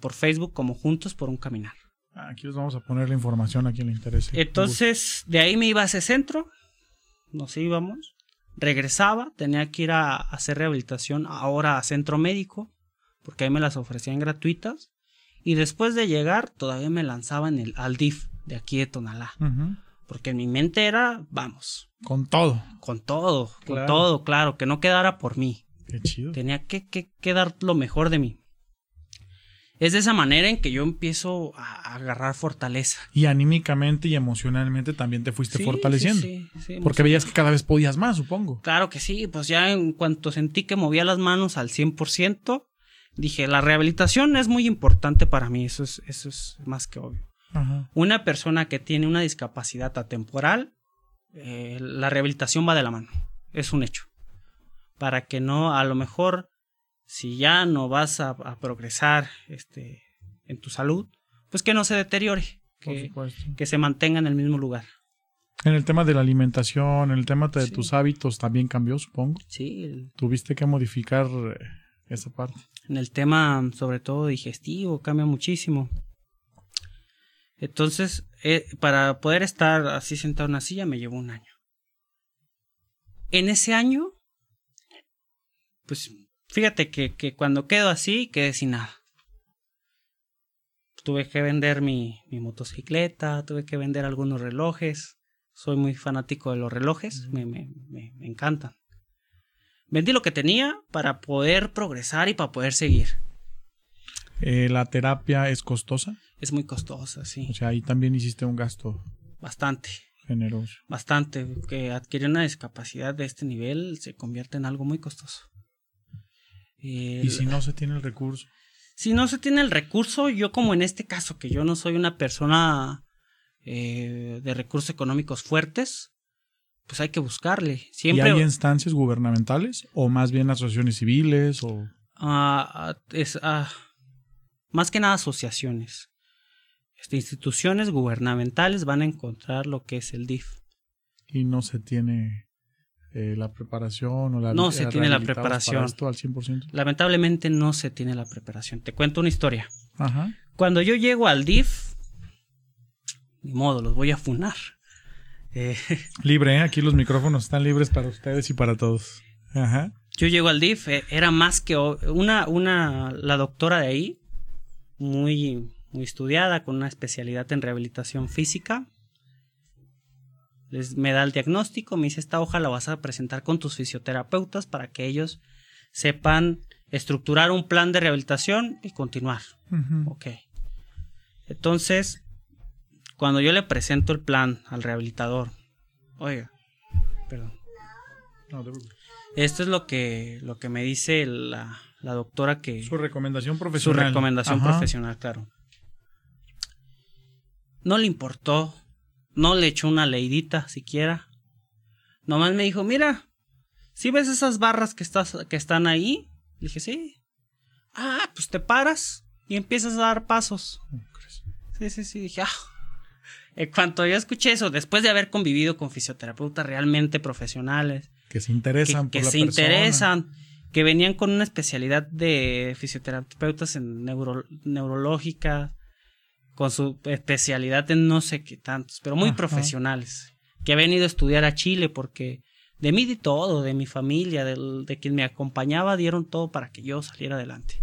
por Facebook como Juntos por un Caminar. Aquí les vamos a poner la información a quien le interese. Entonces, de ahí me iba a ese centro, nos íbamos, regresaba, tenía que ir a hacer rehabilitación ahora a centro médico, porque ahí me las ofrecían gratuitas. Y después de llegar, todavía me lanzaba en el Aldif de aquí de Tonalá. Porque en mi mente era, vamos. Con todo. Con todo, con todo, claro, que no quedara por mí. Qué chido. Tenía que, que, dar lo mejor de mí. Es de esa manera en que yo empiezo a agarrar fortaleza. Y anímicamente y emocionalmente también te fuiste fortaleciendo. Sí, sí, porque veías que cada vez podías más, supongo. Claro que sí, pues ya en cuanto sentí que movía las manos al 100%, dije, la rehabilitación es muy importante para mí, eso es, eso es más que obvio. Una persona que tiene una discapacidad atemporal, eh, la rehabilitación va de la mano, es un hecho. Para que no, a lo mejor, si ya no vas a, progresar este, en tu salud, pues que no se deteriore, que, que, se mantenga en el mismo lugar. En el tema de la alimentación, en el tema de tus hábitos también cambió, supongo. Sí. Tuviste que modificar eh, esa parte. En el tema, sobre todo digestivo, cambia muchísimo. Entonces, eh, para poder estar así sentado en una silla me llevó un año. En ese año, pues fíjate que, que cuando quedo así, quedé sin nada. Tuve que vender mi, mi, motocicleta, tuve que vender algunos relojes. Soy muy fanático de los relojes, me, me, me, me encantan. Vendí lo que tenía para poder progresar y para poder seguir. Eh, ¿La terapia es costosa? Es muy costosa, sí. O sea, ahí también hiciste un gasto. Bastante. Generoso. Bastante. Que adquirir una discapacidad de este nivel se convierte en algo muy costoso. ¿Y si no se tiene el recurso? Si no se tiene el recurso, yo como en este caso, que yo no soy una persona eh, de recursos económicos fuertes, pues hay que buscarle. Siempre... ¿Y hay instancias gubernamentales o más bien asociaciones civiles o...? Ah, es, ah, más que nada asociaciones. Este, instituciones gubernamentales van a encontrar lo que es el DIF. Y no se tiene eh, la preparación o la No se tiene la preparación. esto al 100%. Lamentablemente no se tiene la preparación. Te cuento una historia. Ajá. Cuando yo llego al DIF, ni modo, los voy a funar. Eh, [LAUGHS] Libre, ¿eh? aquí los micrófonos están libres para ustedes y para todos. Ajá. yo llego al DIF, eh, era más que una, una, la doctora de ahí, muy, muy estudiada, con una especialidad en rehabilitación física. Les, me da el diagnóstico, me dice, esta hoja la vas a presentar con tus fisioterapeutas para que ellos sepan estructurar un plan de rehabilitación y continuar. Ujú. Ok. Entonces, cuando yo le presento el plan al rehabilitador, oiga, perdón. No, te. Esto es lo que, lo que me dice la, la doctora que... Su recomendación Su profesional. recomendación Ajá. profesional, claro. No le importó. No le echó una leidita siquiera. Nomás me dijo, mira, si ves esas barras que, estás, que están ahí? Le dije, sí. Ah, pues te paras y empiezas a dar pasos. Sí, sí, sí. Dije, ah. En cuanto yo escuché eso, después de haber convivido con fisioterapeutas realmente profesionales, Que se interesan que por la se persona. interesan, que venían con una especialidad de fisioterapeutas en neuro- neurológica, con su especialidad en no sé qué tantos, pero muy Ajá. profesionales, que habían ido a estudiar a Chile porque de mí di todo, de mi familia, de quien me acompañaba, dieron todo para que yo saliera adelante.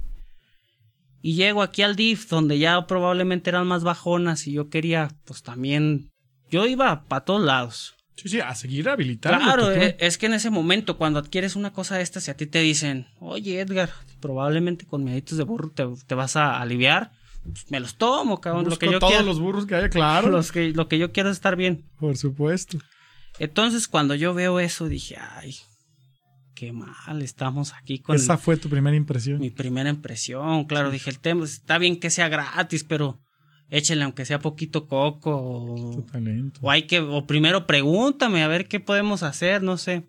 Y llego aquí al DIF, donde ya probablemente eran más bajonas y yo quería, pues también, yo iba para todos lados. Sí, sí, a seguir habilitando. Claro, eh, es que en ese momento, cuando adquieres una cosa de estas y a ti te dicen, oye Edgar, probablemente con mieditos de burro te, te vas a aliviar, pues me los tomo, cabrón. Lo que yo todos quiero, los burros que haya, claro. los que, lo que yo quiero es estar bien. Por supuesto. Entonces, cuando yo veo eso, dije, ay, qué mal, estamos aquí con Esa fue tu primera impresión. mi primera impresión. Claro, dije, el tema está bien que sea gratis, pero échenle aunque sea poquito coco. O, hay que, o primero pregúntame a ver qué podemos hacer, no sé.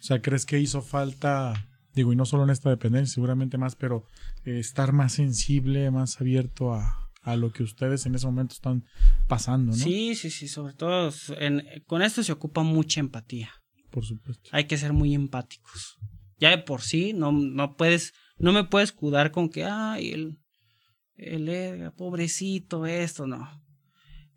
O sea, ¿crees que hizo falta, digo, y no solo en esta dependencia, seguramente más, pero eh, estar más sensible, más abierto a, a lo que ustedes en ese momento están pasando, ¿no? Sí, sí, sí, sobre todo en- con esto se ocupa mucha empatía. Por supuesto. Hay que ser muy empáticos. Ya de por sí, no, no puedes, no me puedes escudar con que, ay, el, el Edgar, pobrecito, esto, no.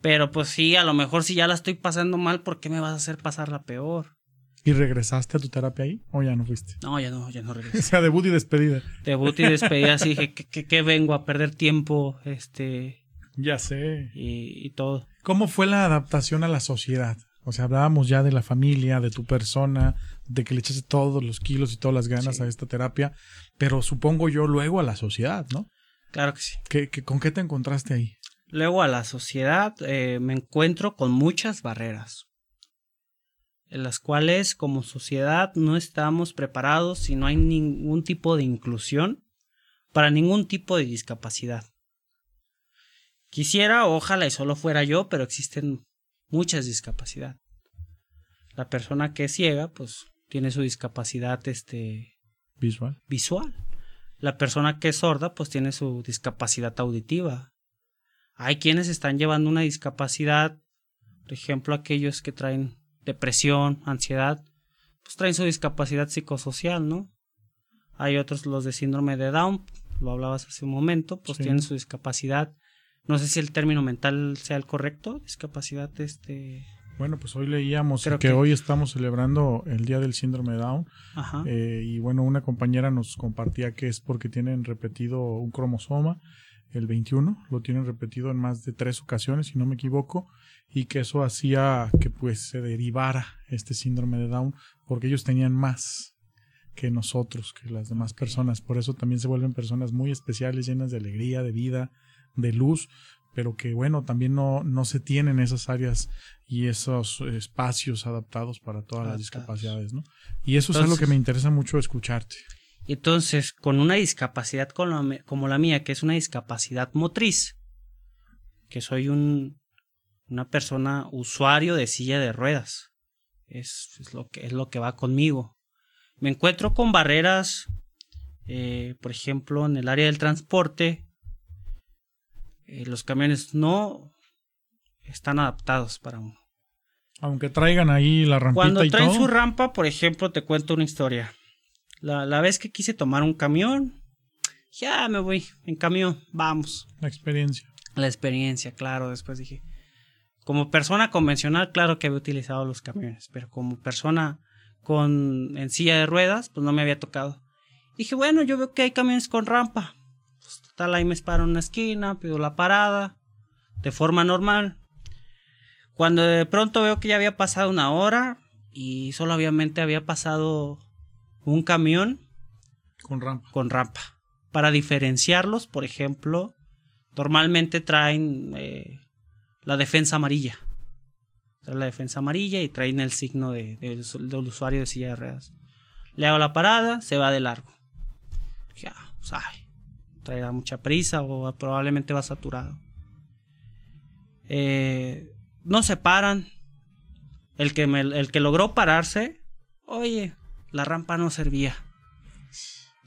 Pero pues sí, a lo mejor si ya la estoy pasando mal, ¿por qué me vas a hacer pasarla peor? ¿Y regresaste a tu terapia ahí? ¿O ya no fuiste? No, ya no, ya no [LAUGHS] O regreso. sea, debut y despedida. Debut y despedida, así dije, [LAUGHS] ¿qué, qué, qué vengo a perder tiempo? Este, Ya sé. y, y todo. ¿Cómo fue la adaptación a la sociedad? O sea, hablábamos ya de la familia, de tu persona, de que le echaste todos los kilos y todas las ganas Sí. a esta terapia, pero supongo yo luego a la sociedad, ¿no? Claro que sí. ¿Qué, qué- con qué te encontraste ahí? Luego a la sociedad eh, me encuentro con muchas barreras, en las cuales como sociedad no estamos preparados y no hay ningún tipo de inclusión para ningún tipo de discapacidad. Quisiera, ojalá y solo fuera yo, pero existen muchas discapacidades. La persona que es ciega, pues tiene su discapacidad este, Visual. visual. La persona que es sorda, pues tiene su discapacidad auditiva. Hay quienes están llevando una discapacidad, por ejemplo, aquellos que traen depresión, ansiedad, pues traen su discapacidad psicosocial, ¿no? Hay otros, los de síndrome de Down, lo hablabas hace un momento, pues Sí. tienen su discapacidad. No sé si el término mental sea el correcto, discapacidad, este. Bueno, pues hoy leíamos que, que- hoy estamos celebrando el Día del Síndrome de Down Ajá. eh, y bueno, una compañera nos compartía que es porque tienen repetido un cromosoma, el 21, lo tienen repetido en más de tres ocasiones, si no me equivoco, y que eso hacía que pues se derivara este síndrome de Down porque ellos tenían más que nosotros, que las demás personas, por eso también se vuelven personas muy especiales, llenas de alegría, de vida, de luz, pero que bueno, también no, no se tienen esas áreas y esos espacios adaptados para todas las discapacidades, ¿no? Y eso es algo que me interesa mucho escucharte. Entonces, con una discapacidad como la, como la mía, que es una discapacidad motriz, que soy un, una persona usuario de silla de ruedas, es, es lo, que, es lo que va conmigo. Me encuentro con barreras, eh, por ejemplo, en el área del transporte, eh, los camiones no están adaptados para uno. Aunque traigan ahí la rampita Cuando y traen todo. su rampa, por ejemplo, te cuento una historia. La, la vez que quise tomar un camión, ya me voy en camión, vamos. La experiencia. La experiencia, claro. Después dije, Como persona convencional, claro que había utilizado los camiones, pero como persona con en silla de ruedas, pues no me había tocado. Dije, bueno, yo veo que hay camiones con rampa. Ahí me esparo en una esquina, pido la parada, de forma normal. Cuando de pronto veo que ya había pasado una hora y solo obviamente había pasado un camión Con rampa. con rampa. Para diferenciarlos, por ejemplo, normalmente traen eh, la defensa amarilla. Traen la defensa amarilla y traen el signo de, de- del usuario de silla de ruedas. Le hago la parada, se va de largo. Ya, pues, ay, traerá mucha prisa o probablemente va saturado. Eh, no se paran. El que, me- el que logró pararse, oye, la rampa no servía.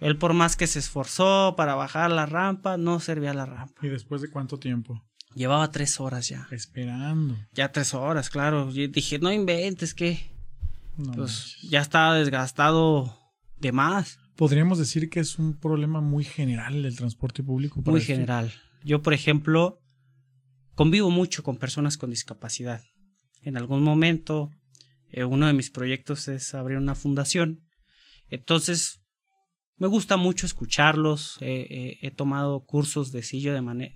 Él por más que se esforzó para bajar la rampa, no servía la rampa. ¿Y después de cuánto tiempo? Llevaba tres horas ya. Esperando. Ya tres horas, claro. Yo dije, no inventes que No pues manches. ya estaba desgastado de más. Podríamos decir que es un problema muy general del transporte público. para Muy este- general. Yo, por ejemplo, convivo mucho con personas con discapacidad. En algún momento, eh, uno de mis proyectos es abrir una fundación. Entonces, me gusta mucho escucharlos. Eh, eh, he tomado cursos de silla de mane-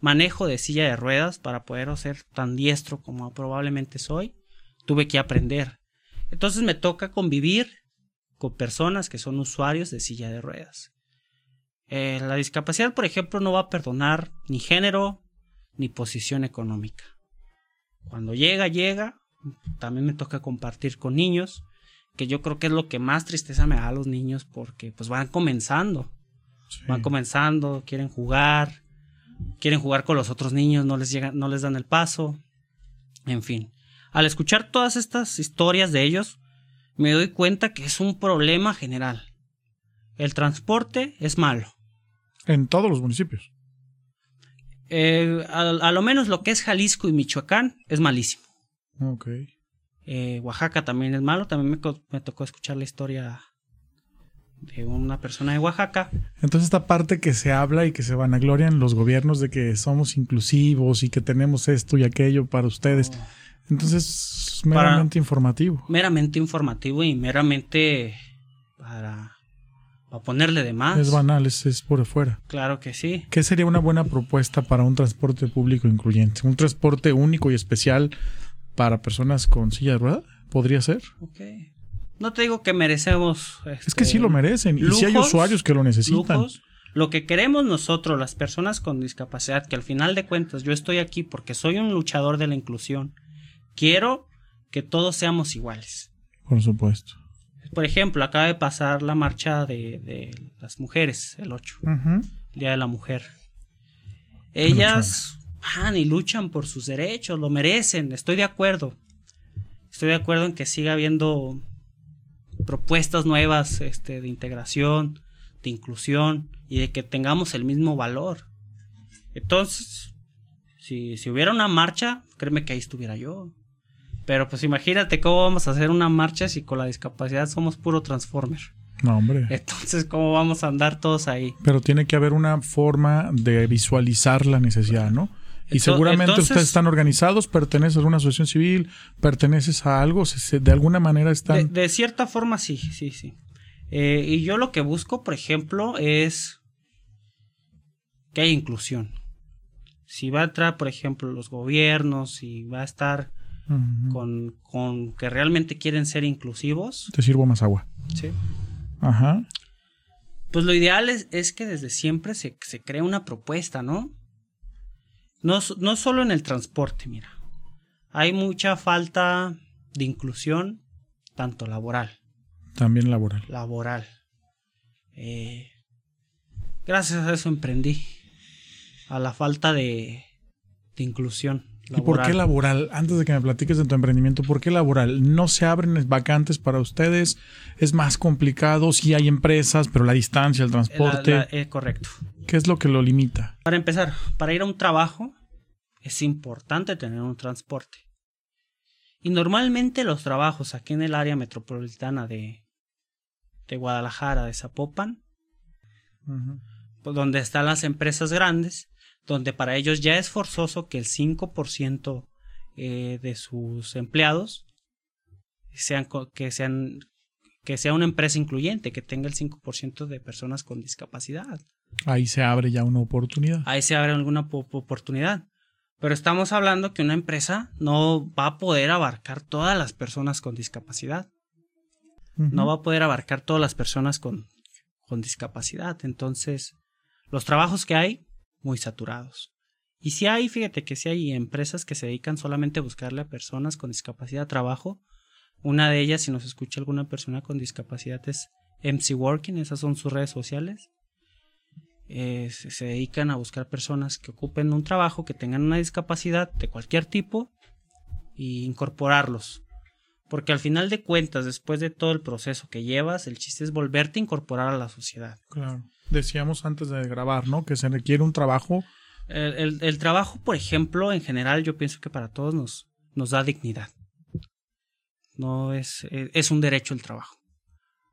manejo de silla de ruedas para poder ser tan diestro como probablemente soy. Tuve que aprender. Entonces me toca convivir con personas que son usuarios de silla de ruedas. Eh, la discapacidad, por ejemplo, no va a perdonar ni género ni posición económica. Cuando llega, llega. También me toca compartir con niños, que yo creo que es lo que más tristeza me da a los niños porque pues van comenzando, Sí. van comenzando, quieren jugar, quieren jugar con los otros niños, no les llegan, no les dan el paso. En fin, al escuchar todas estas historias de ellos, me doy cuenta que es un problema general. El transporte es malo. En todos los municipios. Eh, a, a lo menos lo que es Jalisco y Michoacán es malísimo. Ok. Eh, Oaxaca también es malo. También me tocó escuchar la historia de una persona de Oaxaca. Entonces esta parte que se habla y que se vanaglorian los gobiernos de que somos inclusivos y que tenemos esto y aquello para ustedes. Entonces es meramente informativo. Meramente informativo y meramente para, para ponerle de más. Es banal, es, es por fuera. Claro que sí. ¿Qué sería una buena propuesta para un transporte público incluyente? ¿Un transporte único y especial para personas con silla de rueda? ¿Podría ser? Ok. No te digo que merecemos. Es que este, sí lo merecen. y si hay usuarios que lo necesitan. lujos. Lo que queremos nosotros, las personas con discapacidad, que al final de cuentas yo estoy aquí porque soy un luchador de la inclusión. Quiero que todos seamos iguales. Por supuesto. Por ejemplo, acaba de pasar la marcha de, de las mujeres, el 8, Ujú. el Día de la Mujer. Ellas van y luchan por sus derechos, lo merecen, estoy de acuerdo. Estoy de acuerdo en que siga habiendo propuestas nuevas este, de integración, de inclusión y de que tengamos el mismo valor. Entonces, si, si hubiera una marcha, créeme que ahí estuviera yo. Pero pues imagínate cómo vamos a hacer una marcha si con la discapacidad somos puro transformer. No, hombre. Entonces, ¿cómo vamos a andar todos ahí? Pero tiene que haber una forma de visualizar la necesidad, ¿no? Y seguramente entonces- ustedes están organizados, perteneces a alguna asociación civil, perteneces a algo, se- se- de alguna manera De, están... de cierta forma, sí, sí, sí. Eh, y yo lo que busco, por ejemplo, es que haya inclusión. Si va a entrar, por ejemplo, los gobiernos, si va a estar Con, con que realmente quieren ser inclusivos, Te sirvo más agua. ¿sí? Ajá. Pues lo ideal es, es que desde siempre se, se cree una propuesta, ¿no? ¿no? No solo en el transporte, mira. Hay mucha falta de inclusión, tanto laboral. También laboral. Laboral. Eh, gracias a eso emprendí. A la falta de, de inclusión. ¿Y por qué laboral? Antes de que me platiques de tu emprendimiento, ¿por qué laboral? ¿No se abren vacantes para ustedes? ¿Es más complicado? Sí hay empresas, pero la distancia, el transporte, La- la- eh, correcto. ¿qué es lo que lo limita? Para empezar, para ir a un trabajo es importante tener un transporte. Y normalmente los trabajos aquí en el área metropolitana de, de Guadalajara, de Zapopan, pues, donde están las empresas grandes, donde para ellos ya es forzoso que el 5% eh, de sus empleados sean, que, sean, que sea una empresa incluyente, que tenga el 5% de personas con discapacidad. Ahí se abre ya una oportunidad. Ahí se abre alguna oportunidad. Pero estamos hablando que una empresa no va a poder abarcar todas las personas con discapacidad. No va a poder abarcar todas las personas con, con discapacidad. Entonces, los trabajos que hay, muy saturados. Y si hay, fíjate que si hay empresas que se dedican solamente a buscarle a personas con discapacidad trabajo. Una de ellas, si nos escucha alguna persona con discapacidad, es MC Working, esas son sus redes sociales. Eh, se dedican a buscar personas que ocupen un trabajo, que tengan una discapacidad de cualquier tipo e incorporarlos. Porque al final de cuentas, después de todo el proceso que llevas, el chiste es volverte a incorporar a la sociedad. Claro. Decíamos antes de grabar, ¿no? Que se requiere un trabajo. El, trabajo, por ejemplo, en general, yo pienso que para todos nos, nos da dignidad. No es, es un derecho el trabajo.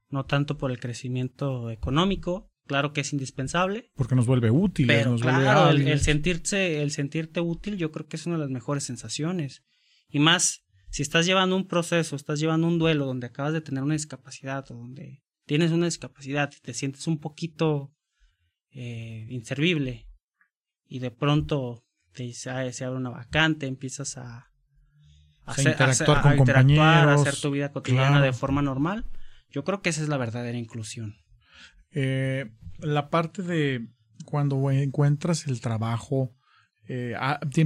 No tanto por el crecimiento económico, claro que es indispensable. Porque nos vuelve útil. Pero claro, el, sentirse, el sentirte útil, yo creo que es una de las mejores sensaciones. Y más, si estás llevando un proceso, estás llevando un duelo donde acabas de tener una discapacidad o donde tienes una discapacidad y te sientes un poquito eh, inservible y de pronto te, se, abre una vacante, empiezas a, hacer, interactuar, con interactuar, a hacer tu vida cotidiana de forma normal. Yo creo que esa es la verdadera inclusión. Eh, la parte de cuando encuentras el trabajo eh,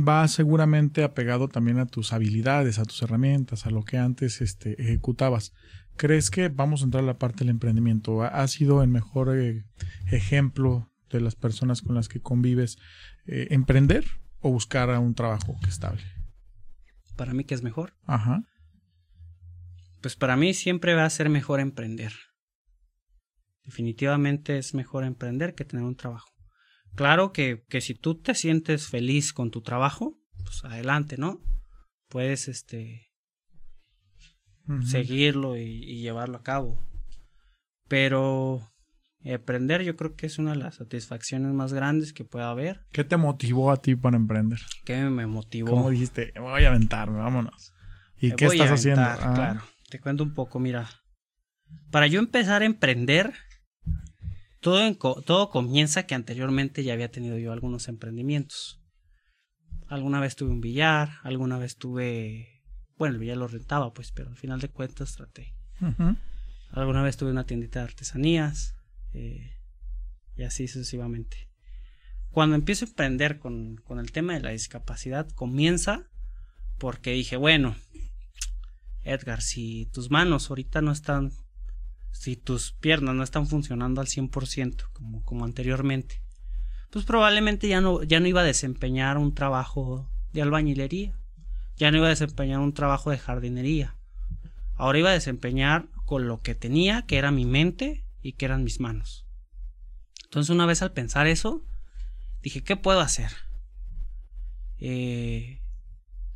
va seguramente apegado también a tus habilidades, a tus herramientas, a lo que antes este, ejecutabas. ¿Crees que vamos a entrar a la parte del emprendimiento? ¿Ha, sido el mejor eh, ejemplo de las personas con las que convives emprender o buscar a un trabajo que estable? Para mí, que es mejor? Ajá. Pues para mí siempre va a ser mejor emprender. Definitivamente es mejor emprender que tener un trabajo. Claro que, que si tú te sientes feliz con tu trabajo, pues adelante, ¿no? Puedes este seguirlo y, llevarlo a cabo. Pero emprender yo creo que es una de las satisfacciones más grandes que pueda haber. ¿Qué te motivó a ti para emprender? ¿Qué me motivó? ¿Cómo dijiste? Voy a aventarme, vámonos. ¿Y qué estás haciendo? Ah. Claro, te cuento un poco, mira. Para yo empezar a emprender, todo, todo comienza que anteriormente ya había tenido yo algunos emprendimientos. Alguna vez tuve un billar, alguna vez tuve... Bueno, el billar lo rentaba, pues, pero al final de cuentas traté. Alguna vez tuve una tiendita de artesanías eh, y así sucesivamente. Cuando empiezo a emprender con, con el tema de la discapacidad, comienza porque dije, bueno, Edgar, si tus manos ahorita no están si tus piernas no están funcionando al 100% como, como anteriormente, pues probablemente ya no, ya no iba a desempeñar un trabajo de albañilería, ya no iba a desempeñar un trabajo de jardinería. Ahora iba a desempeñar con lo que tenía, que era mi mente y que eran mis manos. Entonces una vez al pensar eso, dije, ¿qué puedo hacer? Eh,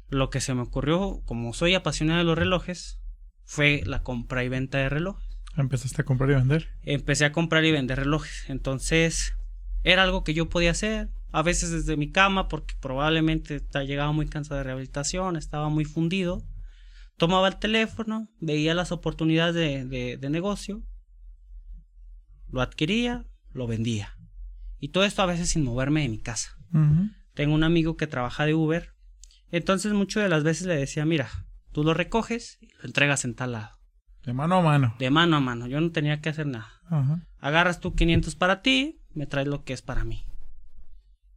lo que se me ocurrió, como soy apasionado de los relojes, fue la compra y venta de relojes. ¿Empezaste a comprar y vender? Empecé a comprar y vender relojes. Entonces, era algo que yo podía hacer. A veces desde mi cama, porque probablemente llegaba muy cansado de rehabilitación, estaba muy fundido. Tomaba el teléfono, veía las oportunidades de, de, negocio, lo adquiría, lo vendía. Y todo esto a veces sin moverme de mi casa. Tengo un amigo que trabaja de Uber. Entonces, muchas de las veces le decía, mira, tú lo recoges y lo entregas en tal lado. De mano a mano. De mano a mano. Yo no tenía que hacer nada. Agarras tú 500 para ti, me traes lo que es para mí.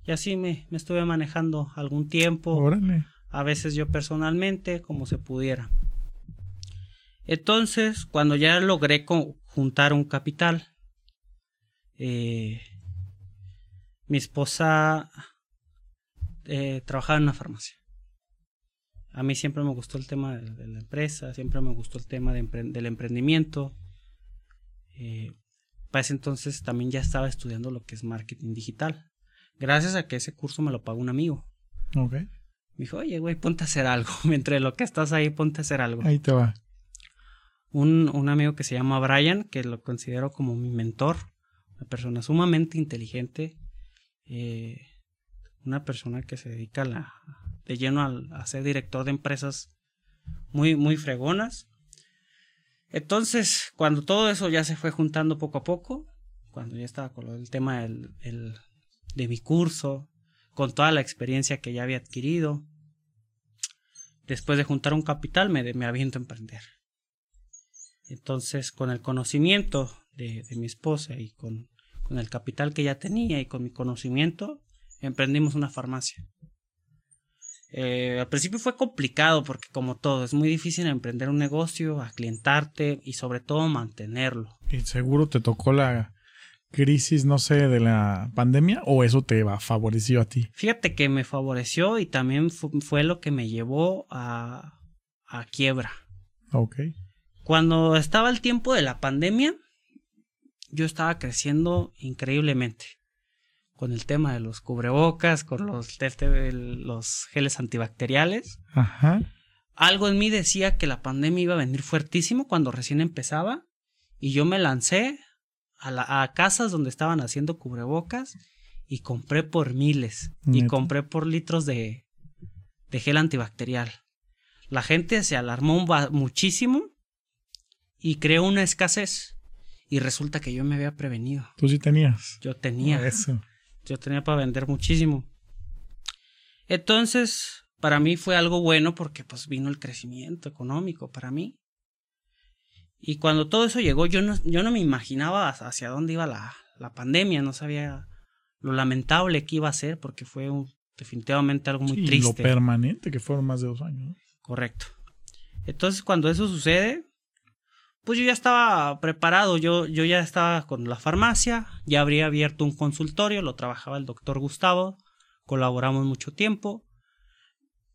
Y así me, me estuve manejando algún tiempo. Órale. A veces yo personalmente, como se pudiera. Entonces, cuando ya logré juntar un capital, eh, mi esposa eh, trabajaba en una farmacia. A mí siempre me gustó el tema de, la empresa, siempre me gustó el tema del emprendimiento. Eh, para ese entonces también ya estaba estudiando lo que es marketing digital. Gracias a que ese curso me lo pagó un amigo. Ok. Me dijo, oye, güey, ponte a hacer algo. [LAUGHS] Mientras lo que estás ahí, ponte a hacer algo. Ahí te va. Un, un amigo que se llama Brian, que lo considero como mi mentor. Una persona sumamente inteligente. Eh, una persona que se dedica a la, de lleno al, a ser director de empresas muy, muy fregonas. Entonces, cuando todo eso ya se fue juntando poco a poco, cuando ya estaba con el tema el, de mi curso, con toda la experiencia que ya había adquirido, después de juntar un capital me, me aviento a emprender. Entonces, con el conocimiento de, de mi esposa y con, con, el capital que ya tenía y con mi conocimiento, emprendimos una farmacia. Eh, al principio fue complicado porque como todo, es muy difícil emprender un negocio, aclientarte y sobre todo mantenerlo. Y seguro te tocó la crisis, no sé, de la pandemia o eso te favoreció a ti? Fíjate que me favoreció y también fue lo que me llevó a, a quiebra. Ok. Cuando estaba el tiempo de la pandemia, yo estaba creciendo increíblemente con el tema de los cubrebocas, con los, los geles antibacteriales. Ajá. Algo en mí decía que la pandemia iba a venir fuertísimo cuando recién empezaba y yo me lancé a, a casas donde estaban haciendo cubrebocas y compré por miles y compré por litros de, de gel antibacterial. La gente se alarmó muchísimo y creó una escasez. Y resulta que yo me había prevenido. Tú sí tenías. Yo tenía. Eso. Yo tenía para vender muchísimo. Entonces, para mí fue algo bueno porque pues vino el crecimiento económico para mí. Y cuando todo eso llegó, yo no, yo no me imaginaba hacia dónde iba la, la pandemia, no sabía lo lamentable que iba a ser porque fue un, definitivamente algo muy sí, triste. Lo permanente que fueron más de dos años. Correcto. Entonces, cuando eso sucede, pues yo ya estaba preparado, yo, yo ya estaba con la farmacia, ya habría abierto un consultorio, lo trabajaba el doctor Gustavo, colaboramos mucho tiempo.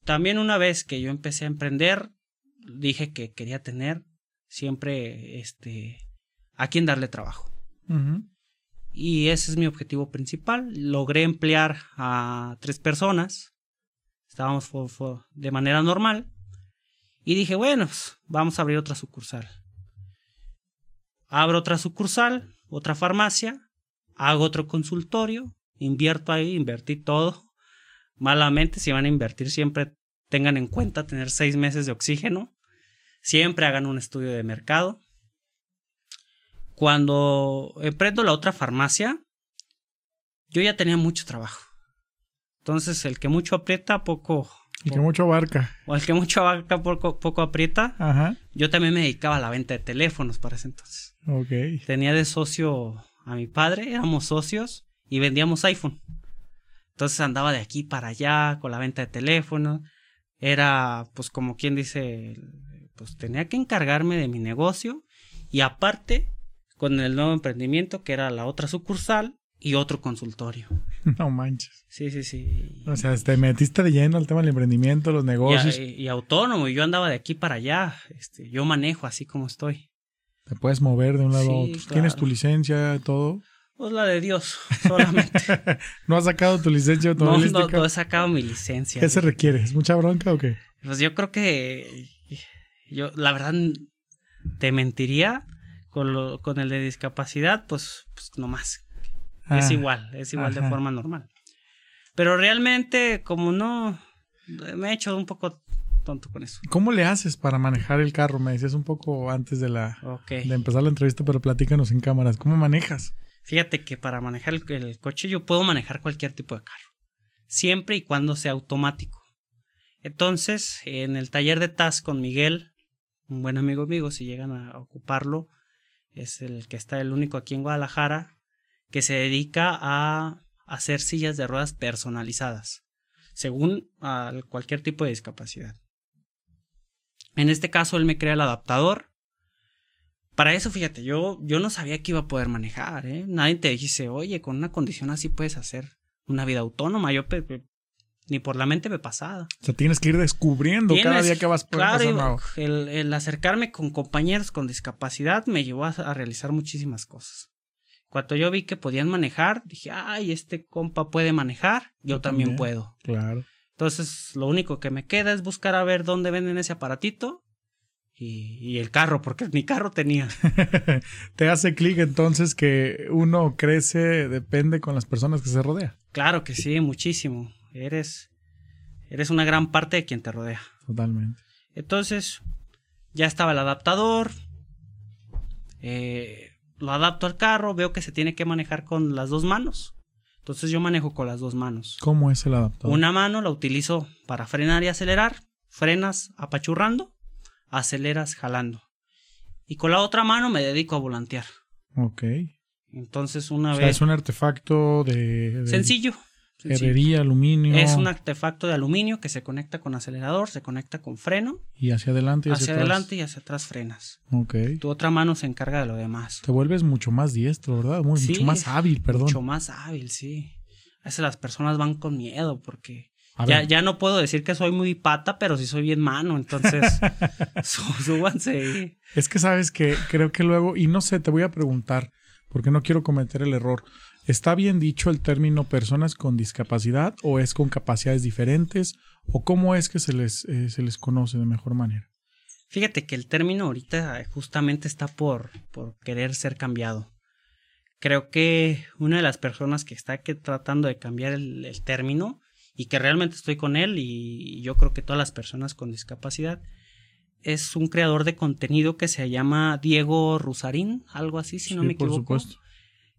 También una vez que yo empecé a emprender, dije que quería tener siempre este, a quien darle trabajo. Uh -huh. Y ese es mi objetivo principal. Logré emplear a tres personas. Estábamos de manera normal. Y dije, bueno, pues, vamos a abrir otra sucursal. Abro otra sucursal, otra farmacia, hago otro consultorio, invierto ahí, invertí todo. Malamente, si van a invertir, siempre tengan en cuenta tener seis meses de oxígeno. Siempre hagan un estudio de mercado. Cuando emprendo la otra farmacia, yo ya tenía mucho trabajo. Entonces, el que mucho aprieta, poco. El que mucho abarca. O el que mucho abarca, poco, poco aprieta. Ajá. Yo también me dedicaba a la venta de teléfonos para ese entonces. Tenía de socio a mi padre, éramos socios y vendíamos iPhone. Entonces andaba de aquí para allá con la venta de teléfonos. Era, pues, como quien dice, pues tenía que encargarme de mi negocio y aparte con el nuevo emprendimiento que era la otra sucursal y otro consultorio. [LAUGHS] No manches. Sí, sí, sí. O sea, te metiste de lleno al tema del emprendimiento, los negocios. Y, y, autónomo, y yo andaba de aquí para allá. Este, yo manejo así como estoy. Te puedes mover de un lado Sí, a otro. claro. Tienes tu licencia, todo. Pues la de Dios, [LAUGHS] solamente. [LAUGHS] ¿No has sacado tu licencia no, automovilística? no, no he sacado mi licencia. ¿Qué se requiere? ¿Es mucha bronca o qué? Pues yo creo que yo, la verdad, te mentiría con, lo, con el de discapacidad, pues, pues no más. Ah, es igual, es igual ajá. de forma normal. Pero realmente, como no, me he hecho un poco tonto con eso. ¿Cómo le haces para manejar el carro? Me decías un poco antes de la de empezar la entrevista, pero platícanos en cámaras. ¿Cómo manejas? Fíjate que para manejar el, el coche yo puedo manejar cualquier tipo de carro. Siempre y cuando sea automático. Entonces, en el taller de TAS con Miguel, un buen amigo mío, si llegan a ocuparlo, es el que está el único aquí en Guadalajara, que se dedica a hacer sillas de ruedas personalizadas, según a cualquier tipo de discapacidad. En este caso, él me crea el adaptador. Para eso, fíjate, yo, yo no sabía que iba a poder manejar, ¿eh? Nadie te dice, oye, con una condición así puedes hacer una vida autónoma. Yo ni por la mente me pasaba. O sea, tienes que ir descubriendo cada día que vas por claro, el, el acercarme con compañeros con discapacidad me llevó a, a realizar muchísimas cosas. Cuando yo vi que podían manejar, dije, ay, este compa puede manejar, yo, Yo también, también. puedo. Claro. Entonces, lo único que me queda es buscar a ver dónde venden ese aparatito y, y el carro, porque ni carro tenía. [LAUGHS] Te hace clic entonces que uno crece, depende con las personas que se rodea. Claro que sí, muchísimo. Eres, eres una gran parte de quien te rodea. Totalmente. Entonces, ya estaba el adaptador. eh, lo adapto al carro, veo que se tiene que manejar con las dos manos. Entonces yo manejo con las dos manos. ¿Cómo es el adaptador? Una mano la utilizo para frenar y acelerar. Frenas apachurrando, aceleras jalando. Y con la otra mano me dedico a volantear. Ok. Entonces una O sea, vez... es un artefacto de, de Sencillo. Herrería, aluminio. Es un artefacto de aluminio que se conecta con acelerador, se conecta con freno, Y hacia adelante y hacia, hacia atrás. adelante y hacia atrás frenas. Ok. Tu otra mano se encarga de lo demás. Te vuelves mucho más diestro, ¿verdad? Muy- Sí, mucho más hábil, perdón. Mucho más hábil, sí. A veces las personas van con miedo porque ya, ya no puedo decir que soy muy pata, pero sí soy bien mano. Entonces, [LAUGHS] [LAUGHS] sú- súbanse. Es que sabes que creo que luego, y no sé, te voy a preguntar, porque no quiero cometer el error. ¿Está bien dicho el término personas con discapacidad o es con capacidades diferentes? ¿O cómo es que se les, eh, se les conoce de mejor manera? Fíjate que el término ahorita justamente está por, por querer ser cambiado. Creo que una de las personas que está que tratando de cambiar el, el término y que realmente estoy con él y yo creo que todas las personas con discapacidad es un creador de contenido que se llama Diego Rusarín, algo así si no me por equivoco. supuesto.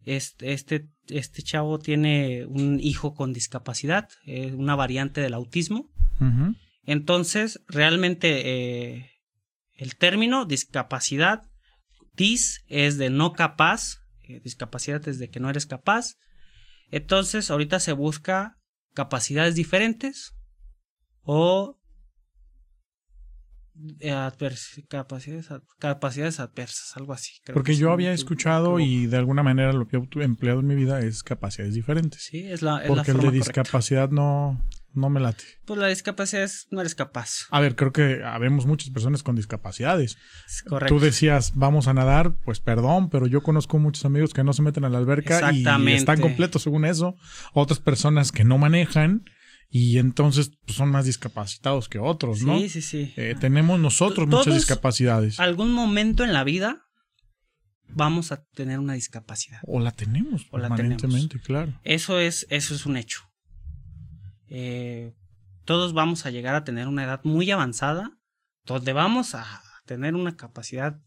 Este, este, este chavo tiene un hijo con discapacidad, eh, una variante del autismo. Entonces, realmente eh, el término discapacidad, dis es de no capaz, eh, discapacidad es de que no eres capaz. Entonces, ahorita se busca capacidades diferentes o advers- capacidades, ad- capacidades adversas, algo así. creo Porque que yo había escuchado y de alguna manera lo que he empleado en mi vida es capacidades diferentes. Sí, es la, es la Porque el de correcta. discapacidad no, no me late. Pues la discapacidad es no eres capaz. A ver, creo que habemos muchas personas con discapacidades. Es correcto. Tú decías, vamos a nadar, pues perdón, pero yo conozco muchos amigos que no se meten a la alberca y están completos según eso. Otras personas que no manejan y entonces pues, son más discapacitados que otros, ¿no? Sí, sí, sí. Eh, tenemos nosotros Todos- muchas discapacidades. algún momento en la vida vamos a tener una discapacidad. O la tenemos O la permanentemente, claro. Eso es, eso es un hecho. Eh, todos vamos a llegar a tener una edad muy avanzada donde vamos a tener una capacidad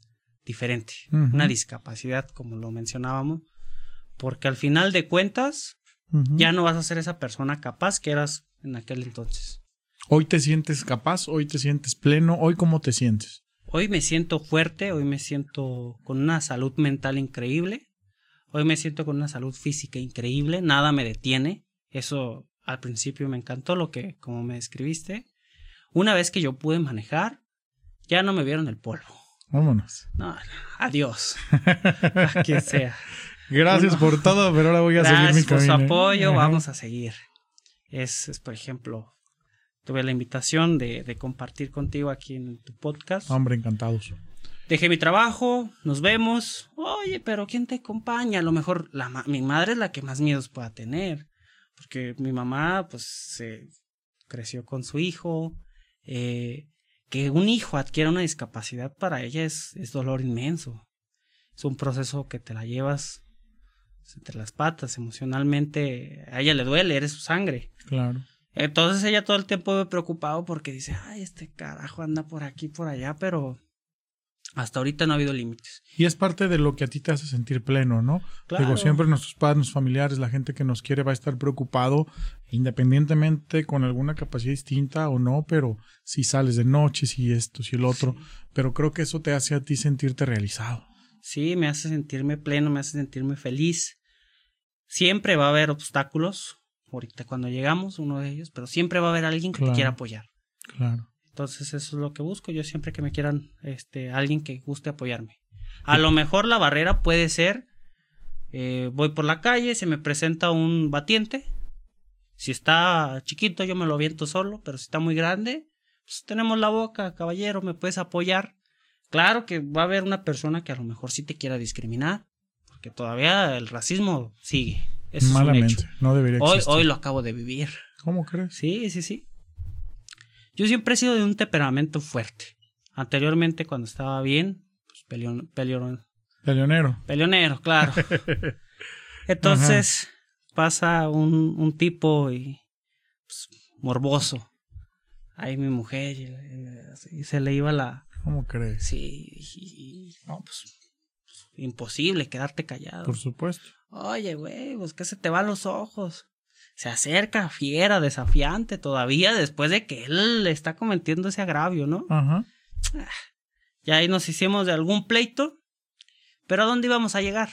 diferente, una discapacidad como lo mencionábamos, porque al final de cuentas ya no vas a ser esa persona capaz que eras en aquel entonces. Hoy te sientes capaz, hoy te sientes pleno, hoy cómo te sientes. Hoy me siento fuerte, hoy me siento con una salud mental increíble, hoy me siento con una salud física increíble, nada me detiene. Eso al principio me encantó lo que, como me describiste. Una vez que yo pude manejar, ya no me vieron el polvo. Vámonos. No, no, adiós. [LAUGHS] A quien sea. Gracias por todo, pero ahora voy a seguir mi Gracias por su camino. apoyo, Ajá. vamos a seguir. Es, es, por ejemplo, tuve la invitación de, de compartir contigo aquí en tu podcast. Hombre, encantados. Dejé mi trabajo, nos vemos. Oye, pero ¿quién te acompaña? A lo mejor la ma- mi madre es la que más miedos pueda tener. Porque mi mamá, pues, se creció con su hijo. eh, que un hijo adquiera una discapacidad para ella es, es dolor inmenso. Es un proceso que te la llevas entre las patas emocionalmente. A ella le duele, eres su sangre. Claro. Entonces ella todo el tiempo me preocupado porque dice, ay, este carajo anda por aquí, por allá, pero hasta ahorita no ha habido límites. Y es parte de lo que a ti te hace sentir pleno, ¿no? Claro. Digo, siempre nuestros padres, nuestros familiares, la gente que nos quiere va a estar preocupado, independientemente con alguna capacidad distinta o no, pero si sales de noche, si esto, si el otro. Pero creo que eso te hace a ti sentirte realizado. Sí, me hace sentirme pleno, me hace sentirme feliz. Siempre va a haber obstáculos, ahorita cuando llegamos, uno de ellos, pero siempre va a haber alguien que Claro. te quiera apoyar. Claro. Entonces eso es lo que busco, yo siempre que me quieran, este, alguien que guste apoyarme. A lo mejor la barrera puede ser, eh, voy por la calle, se me presenta un batiente, si está chiquito yo me lo aviento solo, pero si está muy grande, pues tenemos la boca, caballero, me puedes apoyar. Claro que va a haber una persona que a lo mejor sí te quiera discriminar, porque todavía el racismo sigue. Eso es un Malamente. hecho. No debería Hoy, existir. hoy lo acabo de vivir. ¿Cómo crees? Sí, sí, sí. Yo siempre he sido de un temperamento fuerte. Anteriormente, cuando estaba bien, pues peleón, Peleonero. peleonero, claro. [LAUGHS] Entonces pasa un, un tipo y pues, morboso. Ay, mi mujer, y, y se le iba la... ¿Cómo crees? Sí, y- no, pues, imposible quedarte callado. Por supuesto. Oye, güey, pues que se te van los ojos. Se acerca fiera, desafiante todavía después de que él le está cometiendo ese agravio, ¿no? Ajá. Ya ahí nos hicimos de algún pleito. Pero ¿a dónde íbamos a llegar?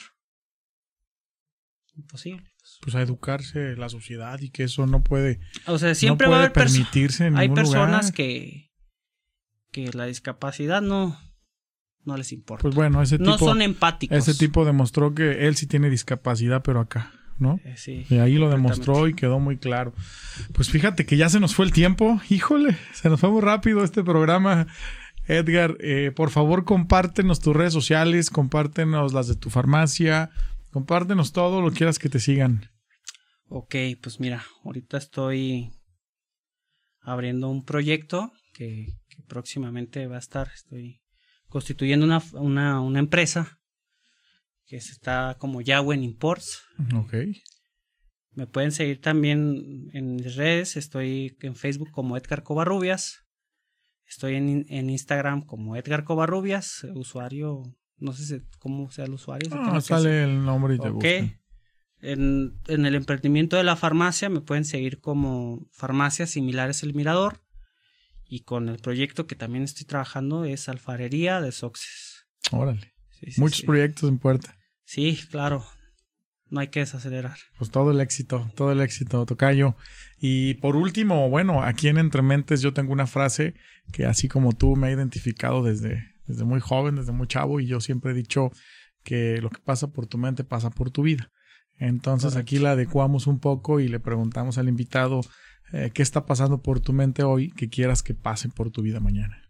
Imposible. Pues a educarse la sociedad y que eso no puede, O sea, siempre no va a haber personas. permitirse en Hay personas lugar. que, que la discapacidad no, no les importa. Pues bueno, ese no tipo, son empáticos. ese tipo demostró que él sí tiene discapacidad, pero acá, ¿no? Eh, sí. Y ahí lo demostró y quedó muy claro. Pues fíjate que ya se nos fue el tiempo. Híjole, se nos fue muy rápido este programa. Edgar, eh, por favor compártenos tus redes sociales, compártenos las de tu farmacia, compártenos todo lo que quieras que te sigan. Ok, pues mira, ahorita estoy abriendo un proyecto que, que próximamente va a estar. Estoy constituyendo una, una, una empresa que se está como Yahweh Imports. Ok. Me pueden seguir también en mis redes. Estoy en Facebook como Edgar Covarrubias. Estoy en, en Instagram como Edgar Covarrubias. Usuario, no sé si- cómo sea el usuario. Ah, sale el nombre y te Ok. buscan. En, en el emprendimiento de la farmacia me pueden seguir como farmacias similares El Mirador. Y con el proyecto que también estoy trabajando es Alfarería de Soxes. Órale. Sí, sí, Muchos sí. proyectos en puerta. Sí, claro. No hay que desacelerar. Pues todo el éxito, todo el éxito, Tocayo. Y por último, bueno, aquí en Entrementes yo tengo una frase que así como tú me ha identificado desde, desde muy joven, desde muy chavo, y yo siempre he dicho que lo que pasa por tu mente pasa por tu vida. Entonces Correcto. aquí la adecuamos un poco y le preguntamos al invitado eh, qué está pasando por tu mente hoy que quieras que pase por tu vida mañana.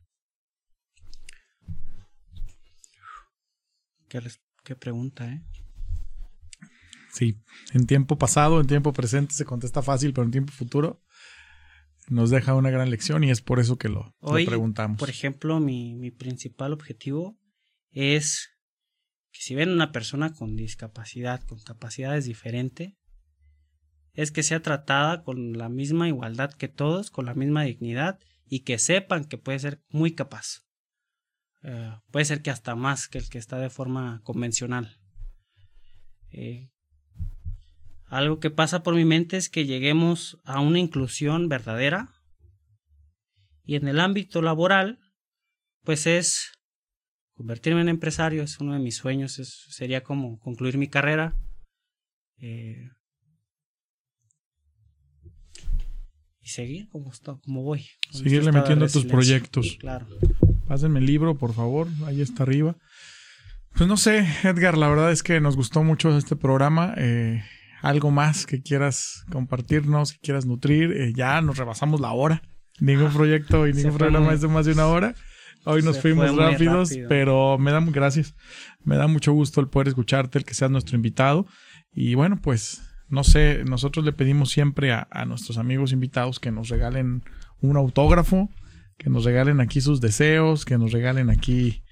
Qué, qué pregunta, ¿eh? Sí, en tiempo pasado, en tiempo presente se contesta fácil, pero en tiempo futuro nos deja una gran lección y es por eso que lo, preguntamos. Por ejemplo, mi, mi principal objetivo es que si ven una persona con discapacidad, con capacidades diferentes, es que sea tratada con la misma igualdad que todos, con la misma dignidad y que sepan que puede ser muy capaz. Eh, puede ser que hasta más que el que está de forma convencional. Eh, algo que pasa por mi mente es que lleguemos a una inclusión verdadera y en el ámbito laboral, pues es convertirme en empresario, es uno de mis sueños, sería como concluir mi carrera. eh, y seguir como, está, como voy. Seguirle metiendo a tus proyectos. Claro. Pásenme el libro, por favor, ahí está arriba. Pues no sé, Edgar, la verdad es que nos gustó mucho este programa. Eh, algo más que quieras compartirnos, que quieras nutrir. Eh, ya nos rebasamos la hora. Ningún proyecto y ningún programa muy- es de más de una hora. Hoy nos fuimos rápidos, rápido. pero me da gracias. Me da mucho gusto el poder escucharte, el que seas nuestro invitado. Y bueno, pues no sé, nosotros le pedimos siempre a, nuestros amigos invitados que nos regalen un autógrafo, que nos regalen aquí sus deseos, que nos regalen aquí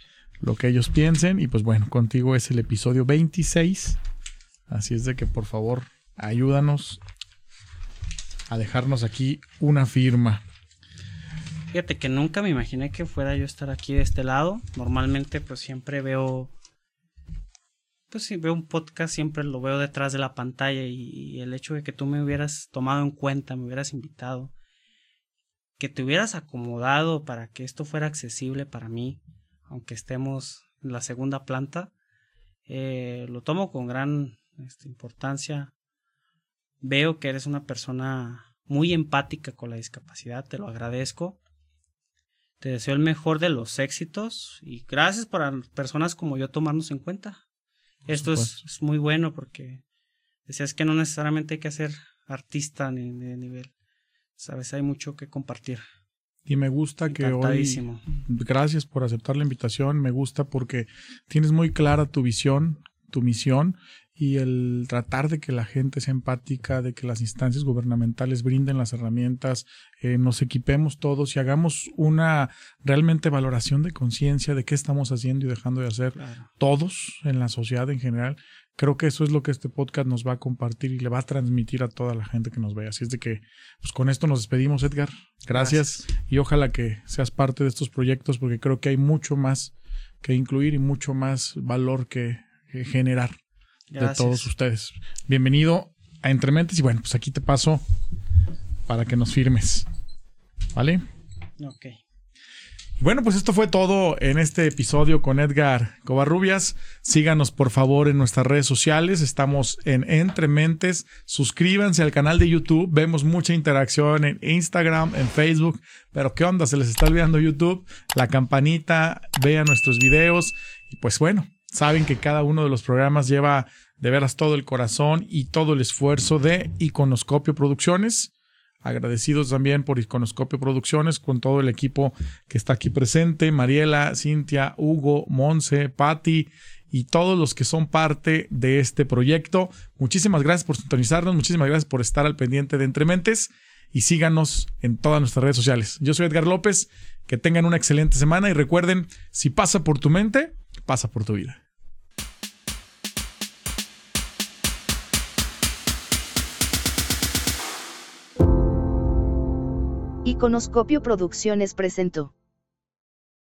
lo que ellos piensen. Y pues bueno, contigo es el episodio 26. Así es de que por favor ayúdanos a dejarnos aquí una firma. Fíjate que nunca me imaginé que fuera yo estar aquí de este lado. Normalmente pues siempre veo pues si veo un podcast siempre lo veo detrás de la pantalla y, el hecho de que tú me hubieras tomado en cuenta, me hubieras invitado, que te hubieras acomodado para que esto fuera accesible para mí, aunque estemos en la segunda planta, eh, lo tomo con gran este, importancia. Veo que eres una persona muy empática con la discapacidad, te lo agradezco. Te deseo el mejor de los éxitos y gracias para personas como yo tomarnos en cuenta. Esto es, es muy bueno porque decías que no necesariamente hay que ser artista ni de nivel. Sabes, hay mucho que compartir. Y me gusta que hoy gracias por aceptar la invitación. Me gusta porque tienes muy clara tu visión, tu misión y el tratar de que la gente sea empática, de que las instancias gubernamentales brinden las herramientas, eh, nos equipemos todos y hagamos una realmente valoración de conciencia de qué estamos haciendo y dejando de hacer Claro. todos en la sociedad en general. creo que eso es lo que este podcast nos va a compartir y le va a transmitir a toda la gente que nos vea. Así es de que, pues con esto nos despedimos, Edgar. Gracias, y ojalá que seas parte de estos proyectos porque creo que hay mucho más que incluir y mucho más valor que, que generar de todos ustedes. Bienvenido a Entrementes y bueno, pues aquí te paso para que nos firmes. ¿Vale? Ok. Bueno, pues esto fue todo en este episodio con Edgar Covarrubias. Síganos por favor en nuestras redes sociales. Estamos en Entre Mentes. Suscríbanse al canal de YouTube. Vemos mucha interacción en Instagram, en Facebook. Pero ¿qué onda? Se les está olvidando YouTube. La campanita, vean nuestros videos. Y pues bueno, saben que cada uno de los programas lleva de veras todo el corazón y todo el esfuerzo de Iconoscopio Producciones. Agradecidos también por Iconoscopio Producciones con todo el equipo que está aquí presente, Mariela, Cintia, Hugo, Monse, Patti y todos los que son parte de este proyecto. Muchísimas gracias por sintonizarnos, muchísimas gracias por estar al pendiente de Entrementes y síganos en todas nuestras redes sociales. Yo soy Edgar López, que tengan una excelente semana y recuerden, si pasa por tu mente, pasa por tu vida. Iconoscopio Producciones presentó.